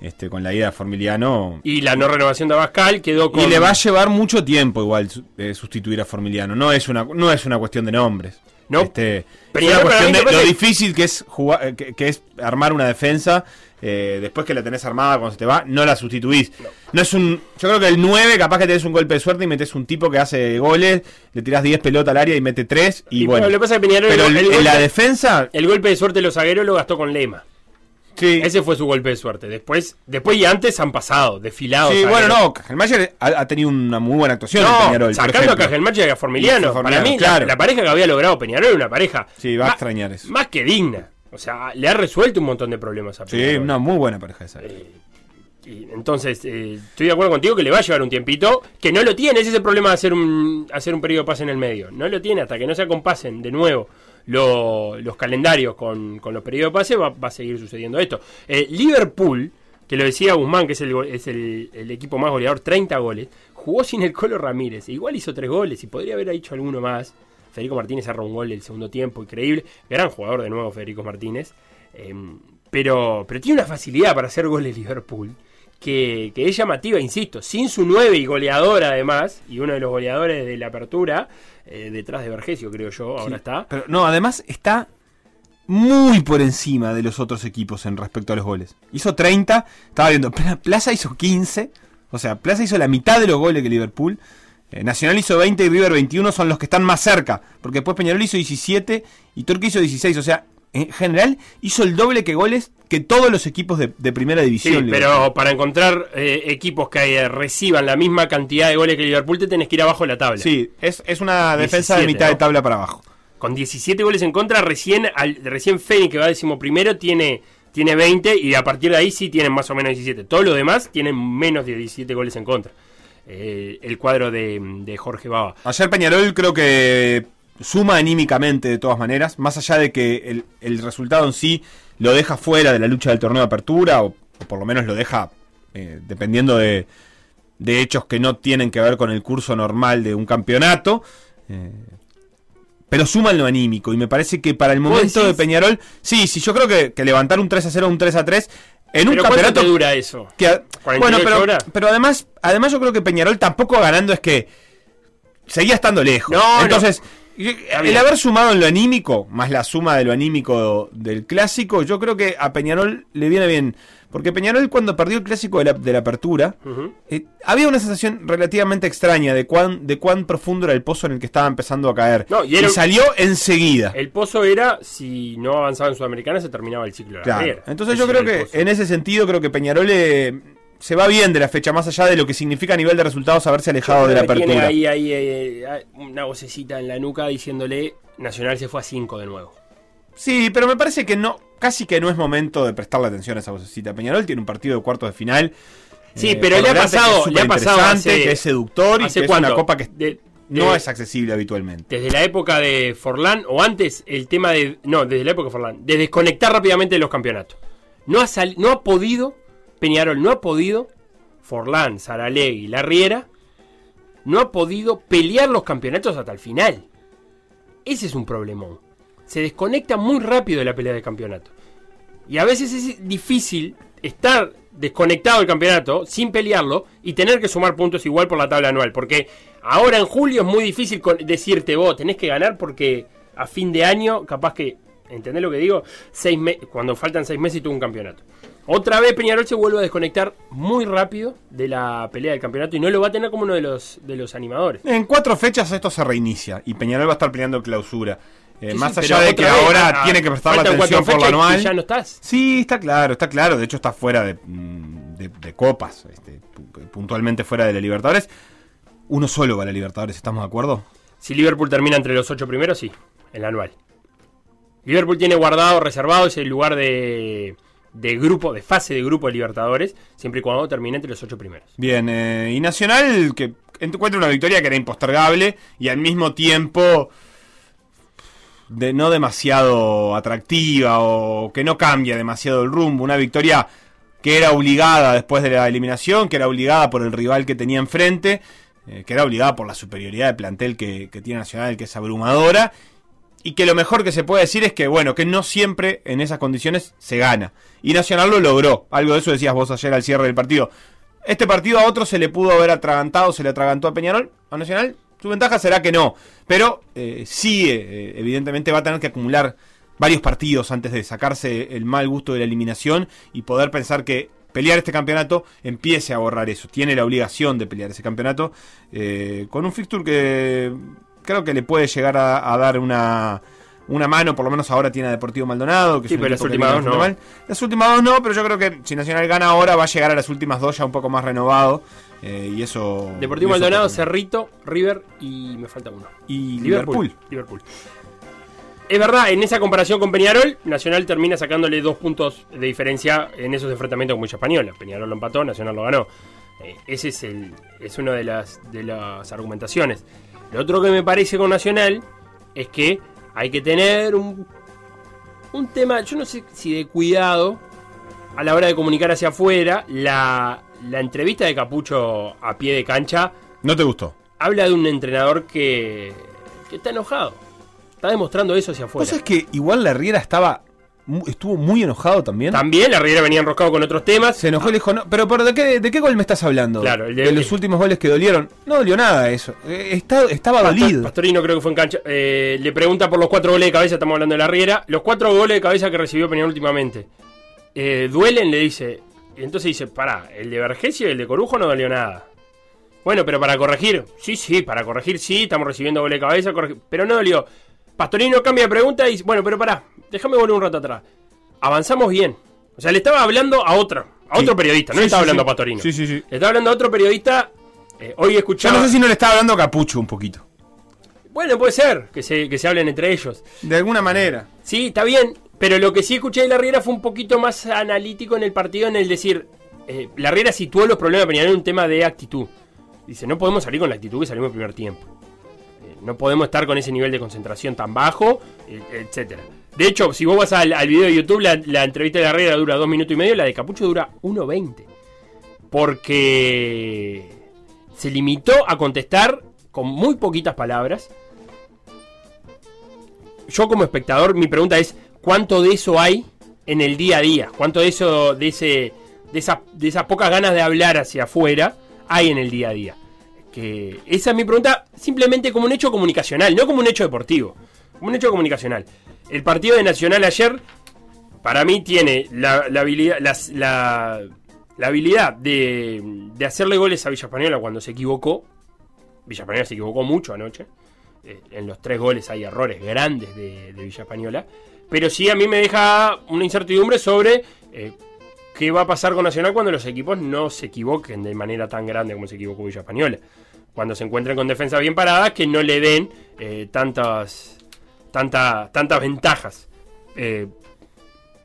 Este, con la ida de Formiliano. Y la no renovación de Abascal quedó con. Y le va a llevar mucho tiempo igual eh, sustituir a Formiliano. No es una, no es una cuestión de nombres. No. Este, es una cuestión de lo difícil que es jugar, que, que es armar una defensa. eh, después que la tenés armada cuando se te va, no la sustituís. No. es un. Yo creo que el 9, capaz que tenés un golpe de suerte y metes un tipo que hace goles, le tirás 10 pelotas al área y mete 3. Y, Y bueno. lo que pasa es que Peñarol, pero el- en la golpe- defensa. El golpe de suerte de los zagueros lo gastó con Lema. Sí. Ese fue su golpe de suerte. Después, después y antes han pasado, desfilados. Sí, bueno, no, Cajelmacher ha, ha tenido una muy buena actuación en No, Peñarol. por sacando a. Cajelmacher y a Formiliano. A Para mí, claro. la, la pareja que había logrado Peñarol era una pareja Sí, va a más- extrañar eso. más que digna. O sea, le ha resuelto un montón de problemas a Sí, Peñarol. una muy buena pareja esa. Y entonces, eh, estoy de acuerdo contigo que le va a llevar un tiempito, que no lo tiene, ese es el problema de hacer un, hacer un periodo de pase en el medio. No lo tiene hasta que no se acompasen de nuevo lo- los calendarios con, con los periodos de pase, va, va a seguir sucediendo esto. Eh, Liverpool, que lo decía Guzmán, que es, el, es el, equipo más goleador, 30 goles, jugó sin el Colo Ramírez, igual hizo 3 goles y podría haber hecho alguno más. Federico Martínez cerró un gol el segundo tiempo, increíble. Gran jugador de nuevo Federico Martínez. Eh, pero, pero tiene una facilidad para hacer goles Liverpool que, que es llamativa, insisto, sin su 9 y goleador además, y uno de los goleadores de la apertura, eh, detrás de Vergesio creo yo, ahora está. Pero no, además está muy por encima de los otros equipos en respecto a los goles. Hizo 30, estaba viendo, Pla- Plaza hizo 15, o sea, Plaza hizo la mitad de los goles que Liverpool. Eh, Nacional hizo 20 y River 21 son los que están más cerca, porque después Peñarol hizo 17 y Torque hizo 16, o sea, en general hizo el doble que goles que todos los equipos de, de primera Sí, división. Liverpool. pero para encontrar eh, equipos que eh, reciban la misma cantidad de goles que Liverpool, te tenés que ir abajo de la tabla. Sí, es, es una defensa de 17, mitad de tabla para abajo. Con 17 goles en contra, recién al, recién Fénix, que va décimo primero, tiene, tiene 20 y a partir de ahí sí tienen más o menos 17. Todos los demás tienen menos de 17 goles en contra. Eh, el cuadro de, de Jorge Baba. Ayer Peñarol creo que suma anímicamente de todas maneras, más allá de que el, el resultado en sí lo deja fuera de la lucha del torneo de apertura, o, o por lo menos lo deja eh, dependiendo de, de hechos que no tienen que ver con el curso normal de un campeonato. eh, pero suma en lo anímico, y me parece que para el ¿Vos momento de? Peñarol, sí, sí, yo creo que, que levantar un 3 a 0 o un 3 a 3 en un ¿Pero campeonato. te dura eso? que a- 48 bueno, pero, horas. pero además, además yo creo que Peñarol tampoco ganando es que seguía estando lejos. No, Entonces. El haber sumado en lo anímico, más la suma de lo anímico del clásico, yo creo que a Peñarol le viene bien. Porque Peñarol cuando perdió el clásico de la, de la apertura, eh, había una sensación relativamente extraña de cuán, de cuán profundo era el pozo en el que estaba empezando a caer. No, y salió enseguida. El pozo era, si no avanzaba en Sudamericana, se terminaba el ciclo de la Claro. Entonces Ese yo creo que en ese sentido creo que Peñarol eh, se va bien de la fecha, más allá de lo que significa a nivel de resultados haberse alejado de la que tiene apertura. ahí, ahí, eh, eh, una vocecita en la nuca diciéndole Nacional se fue a 5 de nuevo. Sí, pero me parece que no, casi que no es momento de prestarle atención a esa vocecita. Peñarol tiene un partido de cuartos de final. Sí, eh, pero le ha pasado, que es le ha pasado hace- que es seductor y ¿hace que es una copa que De- no de- es accesible habitualmente. Desde la época de Forlán, o antes, el tema de. No, desde la época de Forlán, de desconectar rápidamente de los campeonatos. No ha, sal- no ha podido, Peñarol no ha podido, Forlán, Saralegui, La Riera, no ha podido pelear los campeonatos hasta el final. Ese es un problemón. se desconecta muy rápido de la pelea de campeonato. Y a veces es difícil estar desconectado del campeonato sin pelearlo y tener que sumar puntos igual por la tabla anual. Porque ahora en julio es muy difícil decirte vos, tenés que ganar porque a fin de año, capaz que, ¿entendés lo que digo? Seis cuando faltan seis meses y tuvo un campeonato. Otra vez Peñarol se vuelve a desconectar muy rápido de la pelea del campeonato y no lo va a tener como uno de los, de los animadores. En cuatro fechas esto se reinicia y Peñarol va a estar peleando clausura. Eh, Sí, más allá de que vez, ahora ah, tiene que prestar la atención por lo anual. ya no estás. Sí, está claro, está claro. De hecho, está fuera de, mm, de- de copas, este, pu- puntualmente fuera de la Libertadores. Uno solo va a la Libertadores, ¿estamos de acuerdo? Si Liverpool termina entre los ocho primeros, sí, el anual. Liverpool tiene guardado, reservado ese lugar de, de grupo, de fase de grupo de Libertadores, siempre y cuando termine entre los ocho primeros. Bien, eh, y Nacional que encuentra una victoria que era impostergable y al mismo tiempo de no demasiado atractiva o que no cambia demasiado el rumbo. Una victoria que era obligada después de la eliminación, que era obligada por el rival que tenía enfrente, eh, que era obligada por la superioridad de plantel que, que tiene Nacional, que es abrumadora. Y que lo mejor que se puede decir es que, bueno, que no siempre en esas condiciones se gana. Y Nacional lo logró. Algo de eso decías vos ayer al cierre del partido. Este partido a otro se le pudo haber atragantado, se le atragantó a Peñarol, a Nacional. Su ventaja será que no. Pero eh, sí, eh, evidentemente va a tener que acumular varios partidos antes de sacarse el mal gusto de la eliminación y poder pensar que pelear este campeonato empiece a borrar eso. Tiene la obligación de pelear ese campeonato eh, con un fixture que creo que le puede llegar a, a dar una, una mano, por lo menos ahora tiene a Deportivo Maldonado. Que Sí, es un pero las últimas dos no. mal. Las últimas dos no, pero yo creo que si Nacional gana ahora va a llegar a las últimas dos ya un poco más renovado. eh, y eso. Deportivo y eso Maldonado. Cerrito, River y me falta uno. Y Liverpool. Liverpool. Es verdad, en esa comparación con Peñarol, Nacional termina sacándole dos puntos de diferencia en esos enfrentamientos con Villa Española. Peñarol lo empató, Nacional lo ganó. Eh, ese es el es una de las de las argumentaciones. Lo otro que me parece con Nacional es que hay que tener un un tema, yo no sé si de cuidado a la hora de comunicar hacia afuera, la, la entrevista de Capucho a pie de cancha ¿No te gustó? habla de un entrenador que, que está enojado. Está demostrando eso hacia afuera. ¿Vos sabés que igual la Riera estaba estuvo muy enojado también? También la Riera venía enroscado con otros temas. Se enojó y le dijo, no, pero, pero ¿de, qué, ¿de qué gol me estás hablando? Claro, el de- de los últimos goles que dolieron. No dolió nada eso. Está- estaba Pastor- dolido. Pastorino creo que fue en cancha. eh, le pregunta por los cuatro goles de cabeza, estamos hablando de la Riera. Los cuatro goles de cabeza que recibió Peñarol últimamente. Eh, ¿Duelen? Le dice. Y entonces dice, pará, el de Vergesio y el de Corujo no dolió nada. Bueno, pero para corregir, sí, sí, para corregir, sí, estamos recibiendo goles de cabeza, pero no dolió. Pastorino cambia de pregunta y dice, bueno, pero pará, déjame volver un rato atrás. Avanzamos bien. O sea, le estaba hablando a otro, a Sí. otro periodista, no Sí, le estaba sí, hablando a Pastorino. Sí, sí, sí. Le estaba hablando a otro periodista. eh, hoy Yo escuchaba. no sé si no le estaba hablando a Capucho un poquito. Bueno, puede ser que se, que se hablen entre ellos. De alguna manera. Sí, está bien. Pero lo que sí escuché de la Riera fue un poquito más analítico en el partido, en el decir. eh, la Riera situó los problemas de Peñarol en un tema de actitud. Dice, no podemos salir con la actitud que salimos el primer tiempo. No podemos estar con ese nivel de concentración tan bajo, eh, etcétera. De hecho, si vos vas al, video de YouTube, la, entrevista de la Riera dura dos minutos y medio, la de Capucho dura 1.20. Porque se limitó a contestar con muy poquitas palabras yo como espectador, mi pregunta es, ¿cuánto de eso hay en el día a día? ¿Cuánto de eso, de ese, de esas, de esas pocas ganas de hablar hacia afuera hay en el día a día? Que esa es mi pregunta, simplemente como un hecho comunicacional, no como un hecho deportivo, como un hecho comunicacional. El partido de Nacional ayer, para mí tiene la, habilidad, la, la habilidad de, de hacerle goles a Villa Española cuando se equivocó. Villa Española se equivocó mucho anoche. Eh, en los tres goles hay errores grandes de, de Villa Española. Pero sí a mí me deja una incertidumbre sobre eh, qué va a pasar con Nacional cuando los equipos no se equivoquen de manera tan grande como se equivocó Villa Española. Cuando se encuentren con defensas bien paradas que no le den eh, tantas, tanta- tantas ventajas. Eh,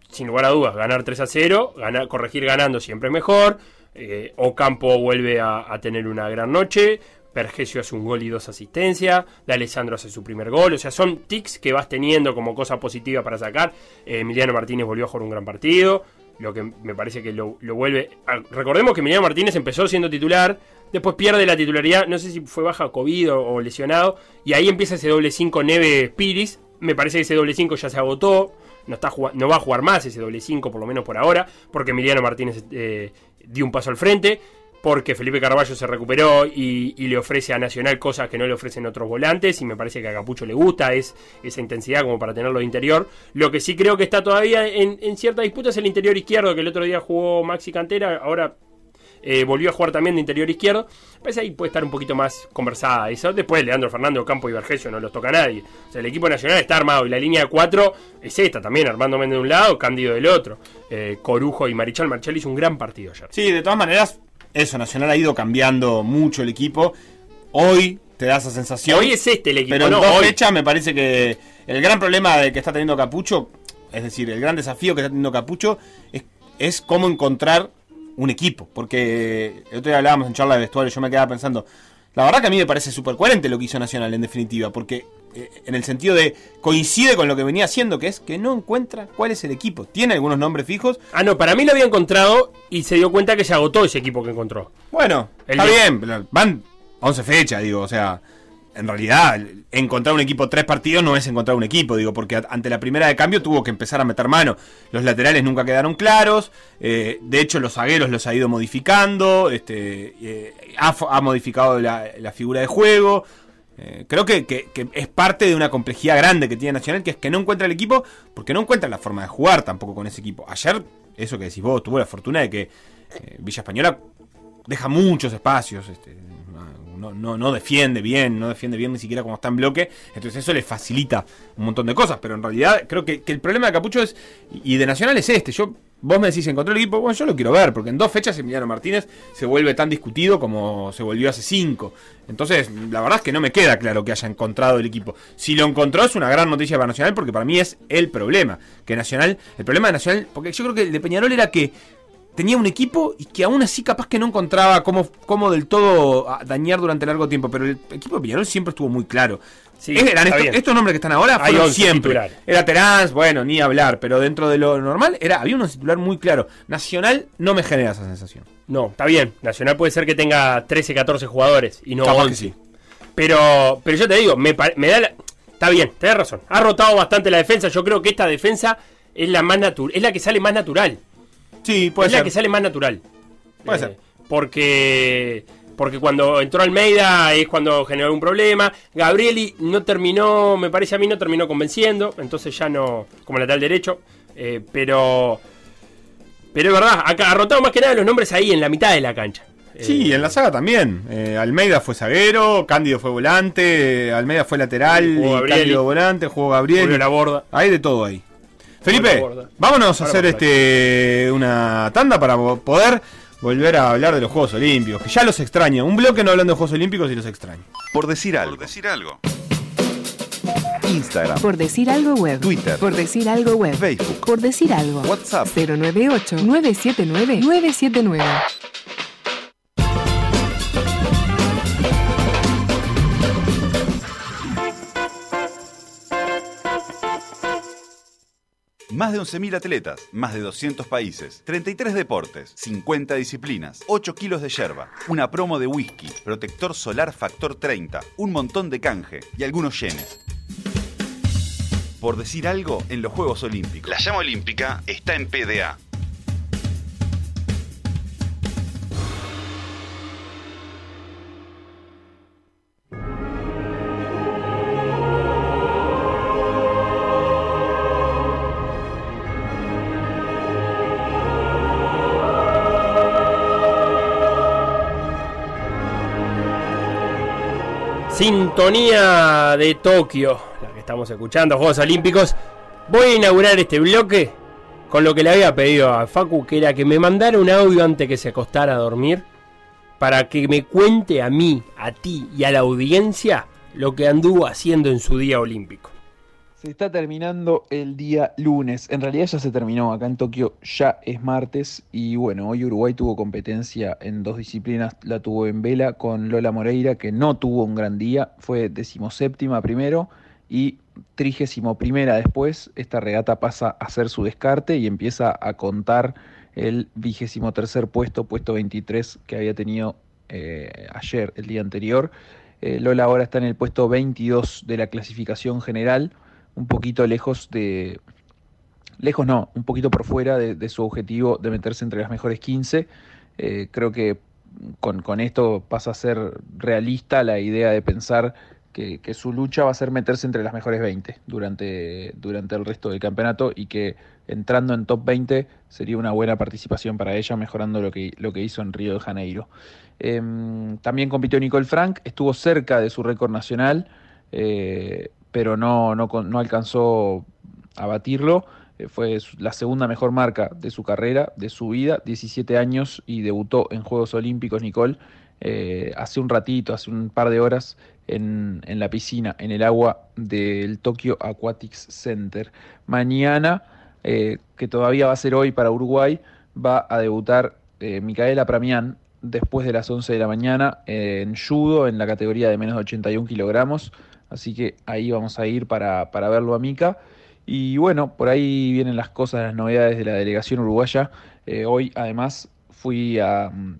sin lugar a dudas, ganar 3 a 0, ganar, corregir ganando siempre es mejor. Eh, Ocampo vuelve a, tener una gran noche. Pergesio hace un gol y dos asistencias. De Alessandro hace su primer gol. O sea, son tics que vas teniendo como cosa positiva para sacar. Emiliano Martínez volvió a jugar un gran partido. Lo que me parece que lo, lo vuelve. a- recordemos que Emiliano Martínez empezó siendo titular. Después pierde la titularidad. No sé si fue baja COVID o, o lesionado. Y ahí empieza ese doble 5 Neve Piris. Me parece que ese doble 5 ya se agotó. No, está no va a jugar más ese doble 5, por lo menos por ahora, porque Emiliano Martínez eh, dio un paso al frente, porque Felipe Carballo se recuperó y, y le ofrece a Nacional cosas que no le ofrecen otros volantes, y me parece que a Capucho le gusta es esa intensidad como para tenerlo de interior. Lo que sí creo que está todavía en, en cierta disputa es el interior izquierdo, que el otro día jugó Maxi Cantera, ahora eh, volvió a jugar también de interior izquierdo. Parece ahí puede estar un poquito más conversada. Eso después Leandro Fernando, Campo y Vergesio no los toca a nadie. O sea, el equipo nacional está armado y la línea de cuatro es esta también. Armando Méndez de un lado, Cándido del otro. Eh, Corujo y Marichal Marchal hizo un gran partido ayer. Sí, de todas maneras, eso, Nacional ha ido cambiando mucho el equipo. Hoy te da esa sensación. Hoy es este el equipo, Pero en no, dos hoy. fechas me parece que el gran problema de que está teniendo Capucho, es decir, el gran desafío que está teniendo Capucho, es, es cómo encontrar un equipo. Porque el otro día hablábamos en charla de vestuario, yo me quedaba pensando, la verdad que a mí me parece súper coherente lo que hizo Nacional en definitiva, porque eh, en el sentido de coincide con lo que venía haciendo, que es que no encuentra cuál es el equipo. Tiene algunos nombres fijos. Ah, no, para mí lo había encontrado y se dio cuenta que se agotó ese equipo que encontró. Bueno, El está bien, van 11 fechas, digo, o sea, en realidad encontrar un equipo tres partidos no es encontrar un equipo, digo, porque ante la primera de cambio tuvo que empezar a meter mano. Los laterales nunca quedaron claros, eh, de hecho los zagueros los ha ido modificando, este, eh, ha, modificado la, figura de juego. Eh, creo que, que- es parte de una complejidad grande que tiene Nacional, que es que no encuentra el equipo porque no encuentra la forma de jugar tampoco con ese equipo. Ayer, eso que decís vos, tuvo la fortuna de que Villa Española deja muchos espacios, este, no, no, no defiende bien, no defiende bien ni siquiera como está en bloque, entonces eso le facilita un montón de cosas, pero en realidad creo que, que el problema de Capucho es, y de Nacional es este, yo, vos me decís, encontró el equipo, bueno, yo lo quiero ver, porque en dos fechas Emiliano Martínez se vuelve tan discutido como se volvió hace cinco, entonces la verdad es que no me queda claro que haya encontrado el equipo, si lo encontró es una gran noticia para Nacional, porque para mí es el problema, que Nacional, el problema de Nacional, porque yo creo que el de Peñarol era que tenía un equipo y que aún así capaz que no encontraba cómo, cómo del todo a- dañar durante largo tiempo. Pero el equipo de Peñarol siempre estuvo muy claro. Sí, Eran estos, nombres que están ahora Hay fueron 11 siempre. titulares. Era Terán, bueno, ni hablar, pero dentro de lo normal era había un titular muy claro. Nacional no me genera esa sensación. No, está bien. Nacional puede ser que tenga 13, 14 jugadores y no Capaz que 11. sí. Pero, pero yo te digo, me, me da la- Está bien, tenés razón. Ha rotado bastante la defensa. Yo creo que esta defensa es la más natural, es la que sale más natural. Sí, puede es ser. la que sale más natural. Puede Eh, ser. Porque porque cuando entró Almeida es cuando generó un problema. Gabrieli no terminó, me parece a mí, no terminó convenciendo. Entonces ya no, como lateral derecho. Eh, pero pero es verdad, acá ha rotado más que nada los nombres ahí en la mitad de la cancha. Sí, en la saga también. Eh, Almeida fue zaguero, Cándido fue volante, eh, Almeida fue lateral, Jugó Gabrieli. Cándido volante, jugó Gabriel. La borda. Hay de todo ahí. Felipe, vámonos a hacer este una tanda para poder volver a hablar de los Juegos Olímpicos, que ya los extraña. Un bloque no hablando de Juegos Olímpicos y los extraño. Por decir algo. decir algo. Instagram. Por decir algo web. Twitter. Por decir algo web. Facebook. Por decir algo. WhatsApp. 098-979-979. Más de 11.000 atletas, más de 200 países, 33 deportes, 50 disciplinas, 8 kilos de yerba, una promo de whisky, protector solar factor 30, un montón de canje y algunos yenes. Por decir algo, en los Juegos Olímpicos. La llama olímpica está en PDA. Sintonía de Tokio, la que estamos escuchando, Juegos Olímpicos. Voy a inaugurar este bloque con lo que le había pedido a Facu, que era que me mandara un audio antes que se acostara a dormir, para que me cuente a mí, a ti y a la audiencia lo que anduvo haciendo en su día olímpico. Se está terminando el día lunes. En realidad ya se terminó. Acá en Tokio ya es martes. Y bueno, hoy Uruguay tuvo competencia en dos disciplinas. La tuvo en vela con Lola Moreira, que no tuvo un gran día. Fue decimoséptima primero y trigésimo primera después. Esta regata pasa a ser su descarte y empieza a contar el vigésimo tercer puesto, puesto 23 que había tenido eh, ayer, el día anterior. Eh, Lola ahora está en el puesto 22 de la clasificación general un poquito lejos de... Lejos no, un poquito por fuera de, su objetivo de meterse entre las mejores 15. Eh, creo que con, con esto pasa a ser realista la idea de pensar que, que su lucha va a ser meterse entre las mejores 20 durante, durante el resto del campeonato y que entrando en top 20 sería una buena participación para ella, mejorando lo que, lo que hizo en Río de Janeiro. Em, también compitió Nicole Frank, estuvo cerca de su récord nacional, eh, pero no, no, alcanzó a batirlo. Eh, fue la segunda mejor marca de su carrera, de su vida, 17 años y debutó en Juegos Olímpicos Nicole eh, hace un ratito, hace un par de horas en, en la piscina, en el agua del Tokyo Aquatics Center. Mañana, eh, que todavía va a ser hoy para Uruguay, va a debutar Micaela Pramián después de las 11 de la mañana en judo en la categoría de menos de 81 kilogramos. Así que ahí vamos a ir para, para verlo a Mica. Y bueno, por ahí vienen las cosas, las novedades de la delegación uruguaya. Eh, hoy además fui a, mm,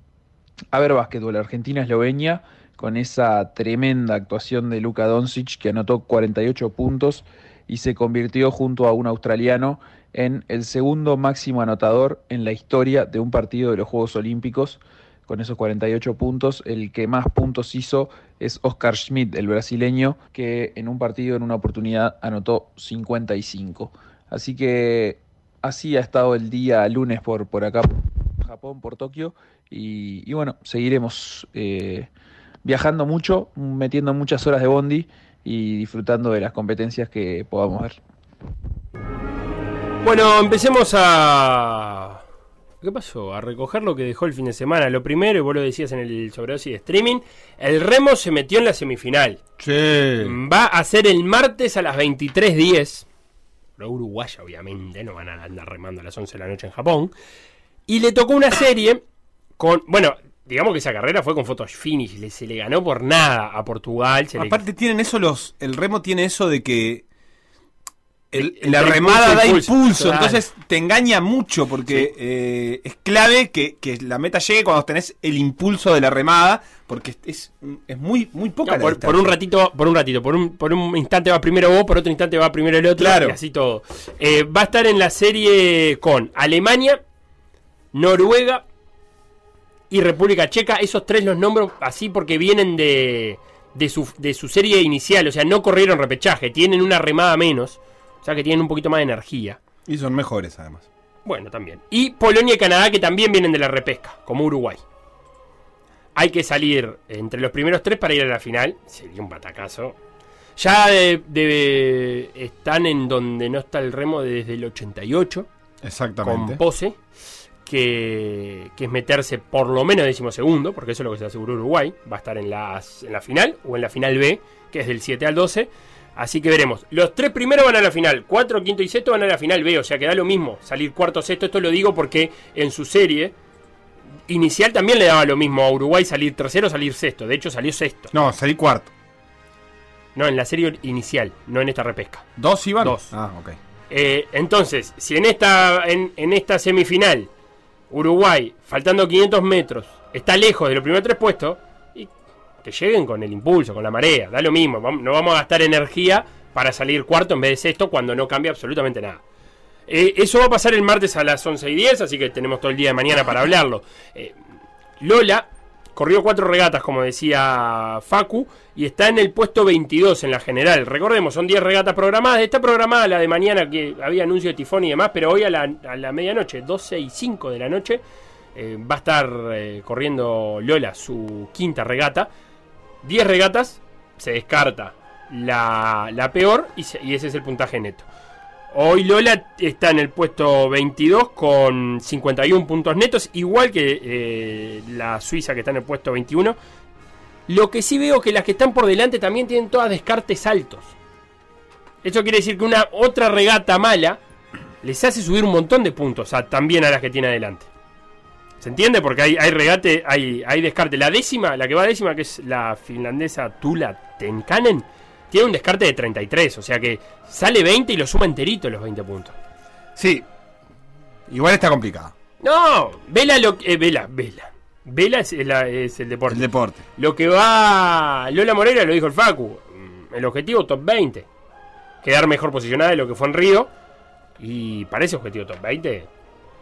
a ver básquetbol Argentina-Eslovenia con esa tremenda actuación de Luka Doncic que anotó 48 puntos y se convirtió junto a un australiano en el segundo máximo anotador en la historia de un partido de los Juegos Olímpicos. Con esos 48 puntos, el que más puntos hizo es Oscar Schmidt, el brasileño, que en un partido, en una oportunidad, anotó 55. Así que así ha estado el día lunes por, por acá, por Japón, por Tokio. Y, bueno, seguiremos eh, viajando mucho, metiendo muchas horas de bondi y disfrutando de las competencias que podamos ver. Bueno, empecemos a. ¿Qué pasó? A recoger lo que dejó el fin de semana. Lo primero, y vos lo decías en el sobredosis de streaming, el Remo se metió en la semifinal. Va a ser el martes a las 23.10. Lo uruguaya, obviamente, no van a andar remando a las 11 de la noche en Japón. Y le tocó una serie con. Bueno, digamos que esa carrera fue con photos finish. Se le ganó por nada a Portugal. se le- Aparte tienen eso los. El remo tiene eso de que. El- la remada da impulso, impulso, claro. entonces te engaña mucho porque eh, es clave que, que la meta llegue cuando tenés el impulso de la remada, porque es, es muy, muy poca No, la por, distancia. por un ratito, por un ratito, por un, por un instante va primero vos, por otro instante va primero el otro, Claro. y así todo. Eh, va a estar en la serie con Alemania, Noruega y República Checa. Esos tres los nombro así porque vienen de, de, su, de su serie inicial, o sea, no corrieron repechaje, tienen una remada menos, o sea que tienen un poquito más de energía. Y son mejores además. Bueno, también. Y Polonia y Canadá que también vienen de la repesca, como Uruguay. Hay que salir entre los primeros tres para ir a la final. Sería un batacazo. Ya de- de- están en donde no está el remo desde el 88. Exactamente. Con pose. Que, que es meterse por lo menos décimo segundo, porque eso es lo que se aseguró Uruguay. Va a estar en, las, en la final o en la final B, que es del 7 al 12. Así que veremos. Los tres primeros van a la final. Cuatro, quinto y sexto van a la final B. O sea que da lo mismo salir cuarto sexto. Esto lo digo porque en su serie inicial también le daba lo mismo a Uruguay salir tercero o salir sexto. De hecho salió sexto. No, salí cuarto. No, en la serie inicial, no en esta repesca. ¿Dos iban? Dos. Ah, ok. Eh, entonces, si en esta, en, en esta semifinal Uruguay, faltando 500 metros, está lejos de los primeros tres puestos, que lleguen con el impulso, con la marea, da lo mismo, no vamos a gastar energía para salir cuarto en vez de sexto cuando no cambia absolutamente nada. Eh, eso va a pasar el martes a las 11 y 10, así que tenemos todo el día de mañana para hablarlo. Eh, Lola corrió cuatro regatas, como decía Facu, y está en el puesto 22 en la general. Recordemos, son 10 regatas programadas. Está programada la de mañana, que había anuncio de tifón y demás, pero hoy a la, a la medianoche, 12 y 5 de la noche, eh, va a estar corriendo Lola su quinta regata. 10 regatas, se descarta la, la peor y, se- y ese es el puntaje neto. Hoy Lola está en el puesto 22 con 51 puntos netos, igual que eh, la Suiza que está en el puesto 21. Lo que sí veo que las que están por delante también tienen todas descartes altos. Eso quiere decir que una otra regata mala les hace subir un montón de puntos a, también a las que tiene adelante. ¿Se entiende? Porque hay, hay regate, hay, hay descarte. La décima, la que va décima, que es la finlandesa Tula Tenkanen, tiene un descarte de 33. O sea que sale 20 y lo suma enterito los 20 puntos. Sí. Igual está complicado. No, Vela lo que. eh, Vela, Vela. Vela es, la- es el deporte. El deporte. Lo que va. Lola Moreira lo dijo el Facu. mm, El objetivo top 20. quedar mejor posicionada de lo que fue en Río. Y para ese objetivo top 20,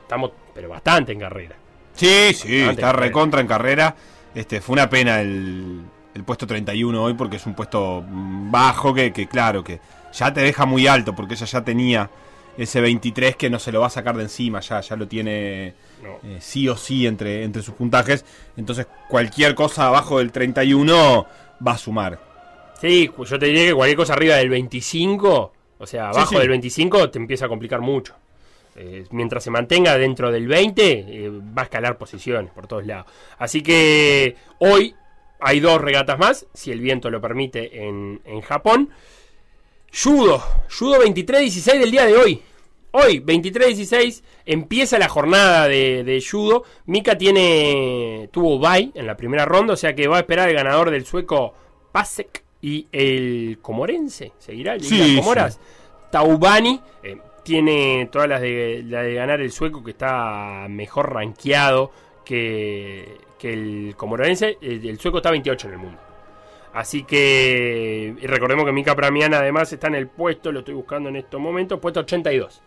estamos pero bastante en carrera. Sí, sí, está recontra en carrera. Este, fue una pena el, el puesto 31 hoy porque es un puesto bajo que, que, claro, que ya te deja muy alto porque ella ya tenía ese 23 que no se lo va a sacar de encima, ya, ya lo tiene eh, sí o sí entre, entre sus puntajes. Entonces cualquier cosa abajo del 31 va a sumar. Sí, yo te diría que cualquier cosa arriba del 25, o sea, Sí, abajo sí. del 25 te empieza a complicar mucho. Eh, mientras se mantenga dentro del 20, eh, va a escalar posiciones por todos lados. Así que hoy hay dos regatas más, si el viento lo permite, en, en Japón. Judo, Judo 23-16 del día de hoy. Hoy, 23-16, empieza la jornada de, de Judo. Mika tiene, tuvo bye en la primera ronda, o sea que va a esperar el ganador del sueco Pasek y el comorense. ¿Seguirá sí. Comoras? Taubani eh, tiene todas las de, la de ganar el sueco que está mejor rankeado que, que el comorense. El, el sueco está 28 en el mundo. Así que y recordemos que Mika Pramiana además está en el puesto, lo estoy buscando en estos momentos, puesto 82.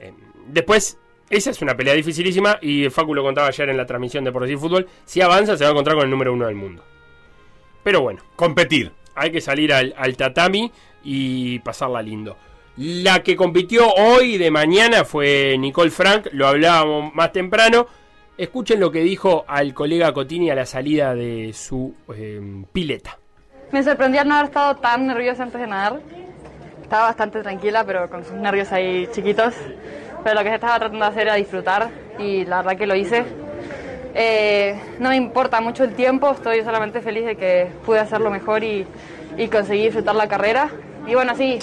Eh, después, esa es una pelea dificilísima y Facu lo contaba ayer en la transmisión de Por Decir Fútbol. Si avanza, se va a encontrar con el número uno del mundo. Pero bueno, competir. Hay que salir al, al tatami y pasarla lindo. La que compitió hoy de mañana fue Nicole Frank, lo hablábamos más temprano. Escuchen lo que dijo al colega Cotini a la salida de su eh, pileta. Me sorprendió no haber estado tan nerviosa antes de nadar. Estaba bastante tranquila, pero con sus nervios ahí chiquitos. Pero lo que estaba tratando de hacer era disfrutar y la verdad que lo hice. Eh, no me importa mucho el tiempo, estoy solamente feliz de que pude hacerlo mejor y, y conseguí disfrutar la carrera. Y bueno, sí,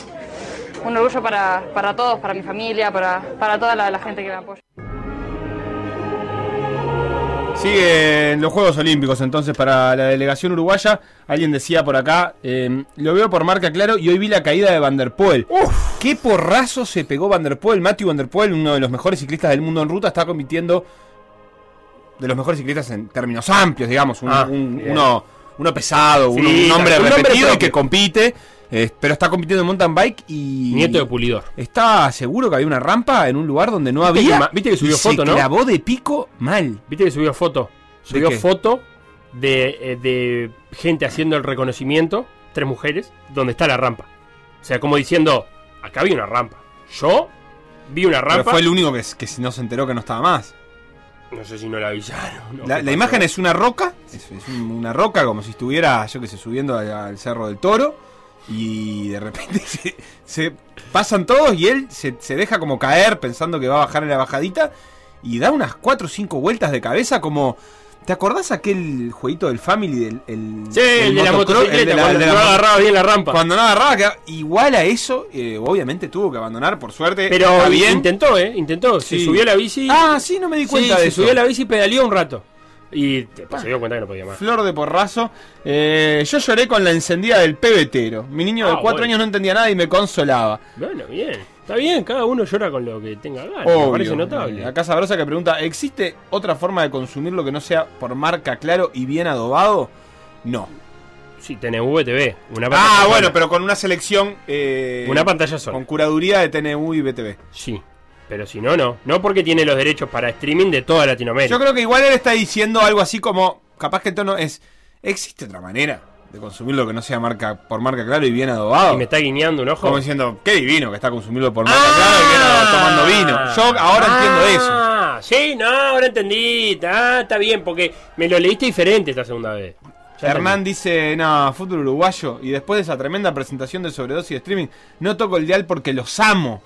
un orgullo para, para todos, para mi familia, para, para toda la, la gente que me apoya. Siguen los Juegos Olímpicos entonces para la delegación uruguaya. Alguien decía por acá, eh, lo veo por marca claro y hoy vi la caída de Van der Poel. ¡Qué porrazo se pegó Van der Poel! Matthew Van der Poel, uno de los mejores ciclistas del mundo en ruta, está compitiendo de los mejores ciclistas en términos amplios, digamos. Un- Ah, un- uno, uno pesado, Sí, un hombre un hombre repetido y que compite. Eh, pero está compitiendo en mountain bike y. Nieto de Pulidor. Está seguro que había una rampa en un lugar donde no Viste había. que viste que subió y foto, se ¿no? clavó de pico mal. ¿Viste que subió foto? Subió qué? foto de, eh, de gente haciendo el reconocimiento, tres mujeres, donde está la rampa. O sea, como diciendo, acá había una rampa. Yo vi una Pero rampa. fue el único que, que no se enteró que no estaba más. No sé si no la avisaron. ¿no? La, imagen es una roca, es, es un- una roca como si estuviera, yo que sé, subiendo al, al Cerro del Toro. Y de repente *laughs* se, se pasan todos y él se, se deja como caer pensando que va a bajar en la bajadita. Y da unas 4 o 5 vueltas de cabeza como... ¿Te acordás aquel jueguito del Family? Del, el, Sí, el de la motocicleta, cuando no agarraba bien la rampa. Cuando no agarraba, quedaba igual a eso, eh, obviamente tuvo que abandonar, por suerte. Pero bien. intentó, ¿eh? Intentó. Se subió a la bici. Ah, sí, no me di cuenta Sí, de se eso. subió a la bici y pedaleó un rato. Y después se dio cuenta que no podía más. Flor de porrazo. Eh, yo lloré con la encendida del pebetero. Mi niño de Ah, cuatro bueno. años no entendía nada y me consolaba. Bueno, bien. Está bien, cada uno llora con lo que tenga ganas. Me Obvio. parece notable. Acá Sabrosa que pregunta, ¿existe otra forma de consumir lo que no sea por marca claro y bien adobado? No. Sí, TNV TV. Una Ah, bueno, sola. pero con una selección... eh, Una pantalla sola. Con curaduría de TNU y BTV. Sí. Pero si no, no. No porque tiene los derechos para streaming de toda Latinoamérica. Yo creo que igual él está diciendo algo así como, capaz que el tono es, ¿existe otra manera de consumir lo que no sea marca por marca claro y bien adobado? Y me está guiñando un ojo. Como diciendo, qué divino que está consumirlo por marca claro y bien adobado, tomando vino. Yo ahora entiendo eso. Ah, sí, no, ahora entendí. Ah, está bien, porque me lo leíste diferente esta segunda vez. Ya Hernán dice, no, fútbol uruguayo. Y después de esa tremenda presentación de sobredosis de streaming, no toco el dial porque los amo.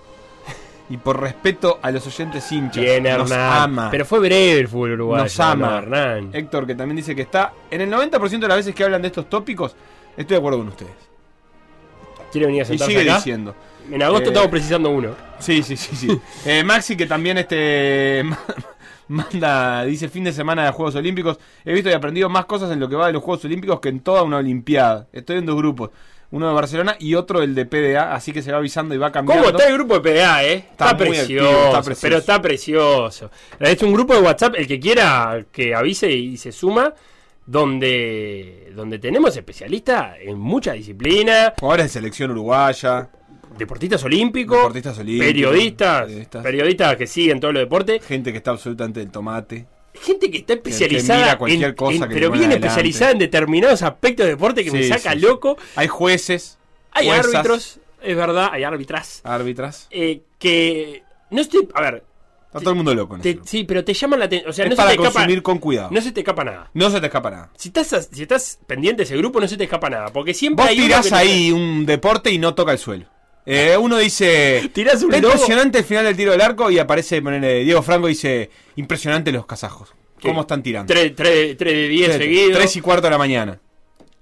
Y por respeto a los oyentes hinchas. Bien, Nos Hernán. ama. Pero fue breve el fútbol uruguayo. Nos ama. Hernán. Héctor, que también dice que está. En el 90% de las veces que hablan de estos tópicos, estoy de acuerdo con ustedes. ¿Quiere venir a Y sentarse sigue acá? diciendo. En agosto Eh, estamos precisando uno. Sí, sí, sí, sí. *laughs* Eh, Maxi, que también este *laughs* manda, dice fin de semana de Juegos Olímpicos. He visto y aprendido más cosas en lo que va de los Juegos Olímpicos que en toda una Olimpiada. Estoy en dos grupos. Uno de Barcelona y otro el de PDA, así que se va avisando y va cambiando. ¿Cómo está el grupo de PDA, eh? Está, precioso, activo, está precioso. Pero está precioso. Es un grupo de WhatsApp, el que quiera que avise y se suma, donde, donde tenemos especialistas en muchas disciplinas. Ahora es selección uruguaya. deportistas olímpicos, Deportistas olímpicos, periodistas, periodistas. periodistas que siguen todo lo deporte, Gente que está absolutamente del tomate. Gente que está que especializada mira cualquier en- cosa en- que pero bien adelante. especializada en determinados aspectos de deporte que me saca sí, loco. Hay jueces. Hay juezas, árbitros, es verdad, hay árbitras Árbitras. eh, que no estoy, a ver, Está todo el mundo loco. en te- sí, pero te llaman la atención, o sea, es no se para te escapa, consumir con cuidado. no se te escapa nada. No se te escapa nada. Si estás, si estás pendiente de ese grupo, no se te escapa nada. Porque siempre Vos hay tirás que te- ahí un deporte y no toca el suelo. Eh, uno dice. Tirás un impresionante el final del tiro del arco y aparece ponele, Diego Franco y dice. Impresionante los kazajos. ¿Cómo están tirando? 3, de 10 Tres- seguidos. tres y cuarto de la mañana.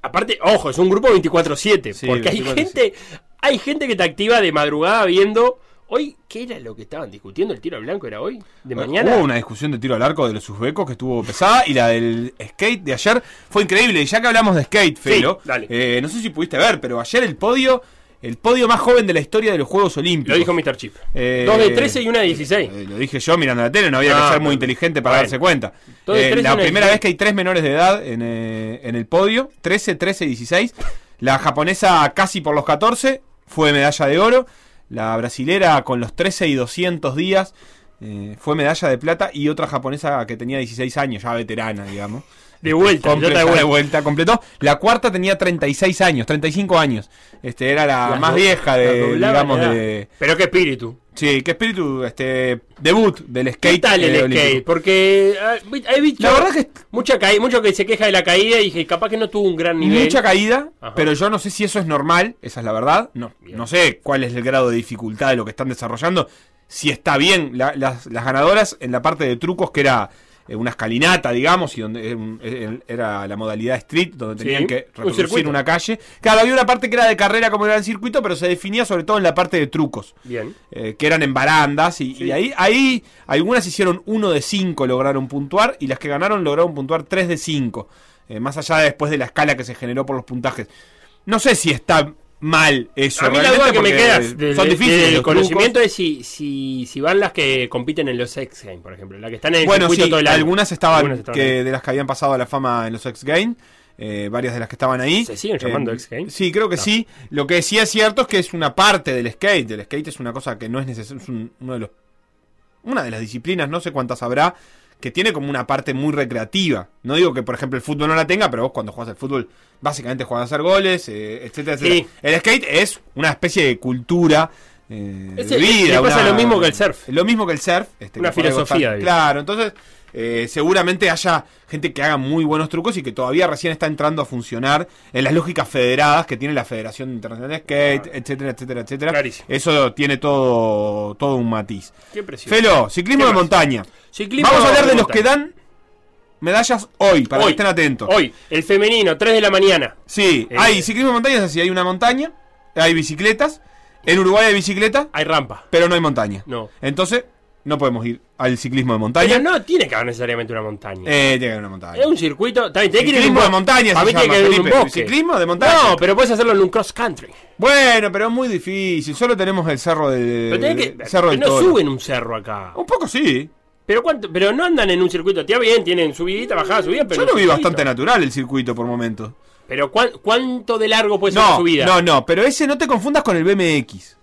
Aparte, ojo, es un grupo 24-7. Sí, porque hay 24/7. gente, hay gente que te activa de madrugada viendo. Hoy, ¿qué era lo que estaban discutiendo? ¿El tiro al blanco era hoy? ¿De mañana? Hubo una discusión de tiro al arco de los uzbecos que estuvo pesada y la del skate de ayer fue increíble. Y ya que hablamos de skate, Felo, dale. eh, no sé si pudiste ver, pero ayer el podio, el podio más joven de la historia de los Juegos Olímpicos. Lo dijo Mr. Chip. Eh, Dos de 13 y una de 16. eh, lo dije yo mirando la tele, no había Ah, que ser muy inteligente para bueno. darse cuenta. Eh, 13 y la primera 16. vez que hay tres menores de edad en, eh, en el podio, 13, 13 y 16. La japonesa casi por los 14 fue medalla de oro. La brasilera con los 13 y 200 días eh, fue medalla de plata. Y otra japonesa que tenía 16 años, ya veterana, digamos. De vuelta, Comple- ya está de vuelta. vuelta, completó. La cuarta tenía 36 años, 35 años. Este era la más vieja de, digamos, de, Pero qué espíritu. Sí, qué espíritu, este debut del skate. ¿Qué tal el eh, skate? olímpico. Porque ah, visto La verdad que mucha caí- mucho que se queja de la caída y dije, capaz que no tuvo un gran nivel. mucha caída, Ajá. pero yo no sé si eso es normal, esa es la verdad. No, no sé cuál es el grado de dificultad de lo que están desarrollando. Si está bien, La- las, las ganadoras en la parte de trucos que era eh, una escalinata, digamos, y donde era un- eh, era la modalidad street, donde Sí, tenían que reproducir una calle. Claro, había una parte que era de carrera como era el circuito, pero se definía sobre todo en la parte de trucos. Bien. eh, que eran en barandas y, y ahí, ahí algunas hicieron uno de 5 lograron puntuar y las que ganaron lograron puntuar 3 de 5 más allá de después de la escala que se generó por los puntajes no sé si está mal eso A mí la duda que me queda son difíciles los conocimiento trucos. es si, si, si van las que compiten en los X Games, por ejemplo, las que están en el bueno circuito sí todo el año. algunas estaban, Algunas estaban que ahí. de las que habían pasado a la fama en los X Games eh, varias de las que estaban ahí ¿Se siguen llamando X Games? sí creo que No. sí lo que sí es cierto es que es una parte del skate el skate es una cosa que no es necesario es un- uno de los una de las disciplinas, no sé cuántas habrá, que tiene como una parte muy recreativa. No digo que, por ejemplo, el fútbol no la tenga, pero vos cuando juegas al fútbol, básicamente juegas a hacer goles, eh, etcétera, etcétera. Sí. El skate es una especie de cultura. eh, Es de vida, le pasa una- lo mismo que el surf. Lo mismo que el surf. este, Una filosofía. Claro, entonces eh, seguramente haya gente que haga muy buenos trucos y que todavía recién está entrando a funcionar en las lógicas federadas que tiene la Federación Internacional de Skate, etcétera, etcétera, etcétera. Clarísimo. Eso tiene todo, todo un matiz. Qué. Felo, ciclismo ¿Qué de montaña. Ciclismo Vamos a hablar de los que dan medallas hoy, para Hoy, que estén atentos. Hoy, el femenino, 3 de la mañana. Sí, Eh, hay ciclismo de montaña, es así, hay una montaña, hay bicicletas. En Uruguay hay bicicleta, Hay rampa. pero no hay montaña. No. Entonces, no podemos ir al ciclismo de montaña. Pero no tiene que haber necesariamente una montaña. Eh, tiene que haber una montaña. es un circuito. Que ir en Ciclismo un de montaña se llama, que un Felipe. bosque. Ciclismo de montaña. No, pero puedes hacerlo en un cross country. Bueno, pero es muy difícil. Solo tenemos el cerro de. Pero tenés que, el cerro pero del no Toro. suben un cerro acá. Un poco sí. Pero cuánto, pero no andan en un circuito. Está bien, tienen subidita, bajada, subida, pero. Yo lo un vi circuito. bastante natural el circuito por momentos. Pero ¿cuán- ¿cuánto de largo puede ser la No, subida? no, no, pero ese no te confundas con el BMX.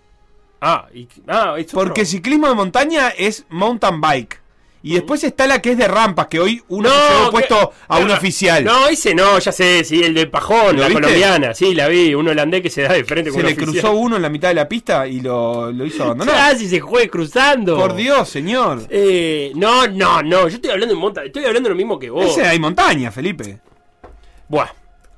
Ah, y, ah es. Porque ciclismo de montaña es mountain bike. Y después está la que es de rampas, que hoy uno No, se puesto a no, un oficial. No, ese no, ya sé, sí, el del Pajón, ¿Lo la viste? colombiana, sí, la vi, un holandés que se da de frente con se un le oficial. cruzó uno en la mitad de la pista y lo, lo hizo abandonar. *laughs* Ah, si se juegue cruzando. Por Dios, señor. Eh, no, no, no, yo estoy hablando de monta, estoy hablando de lo mismo que vos. Ese hay montaña, Felipe. Buah,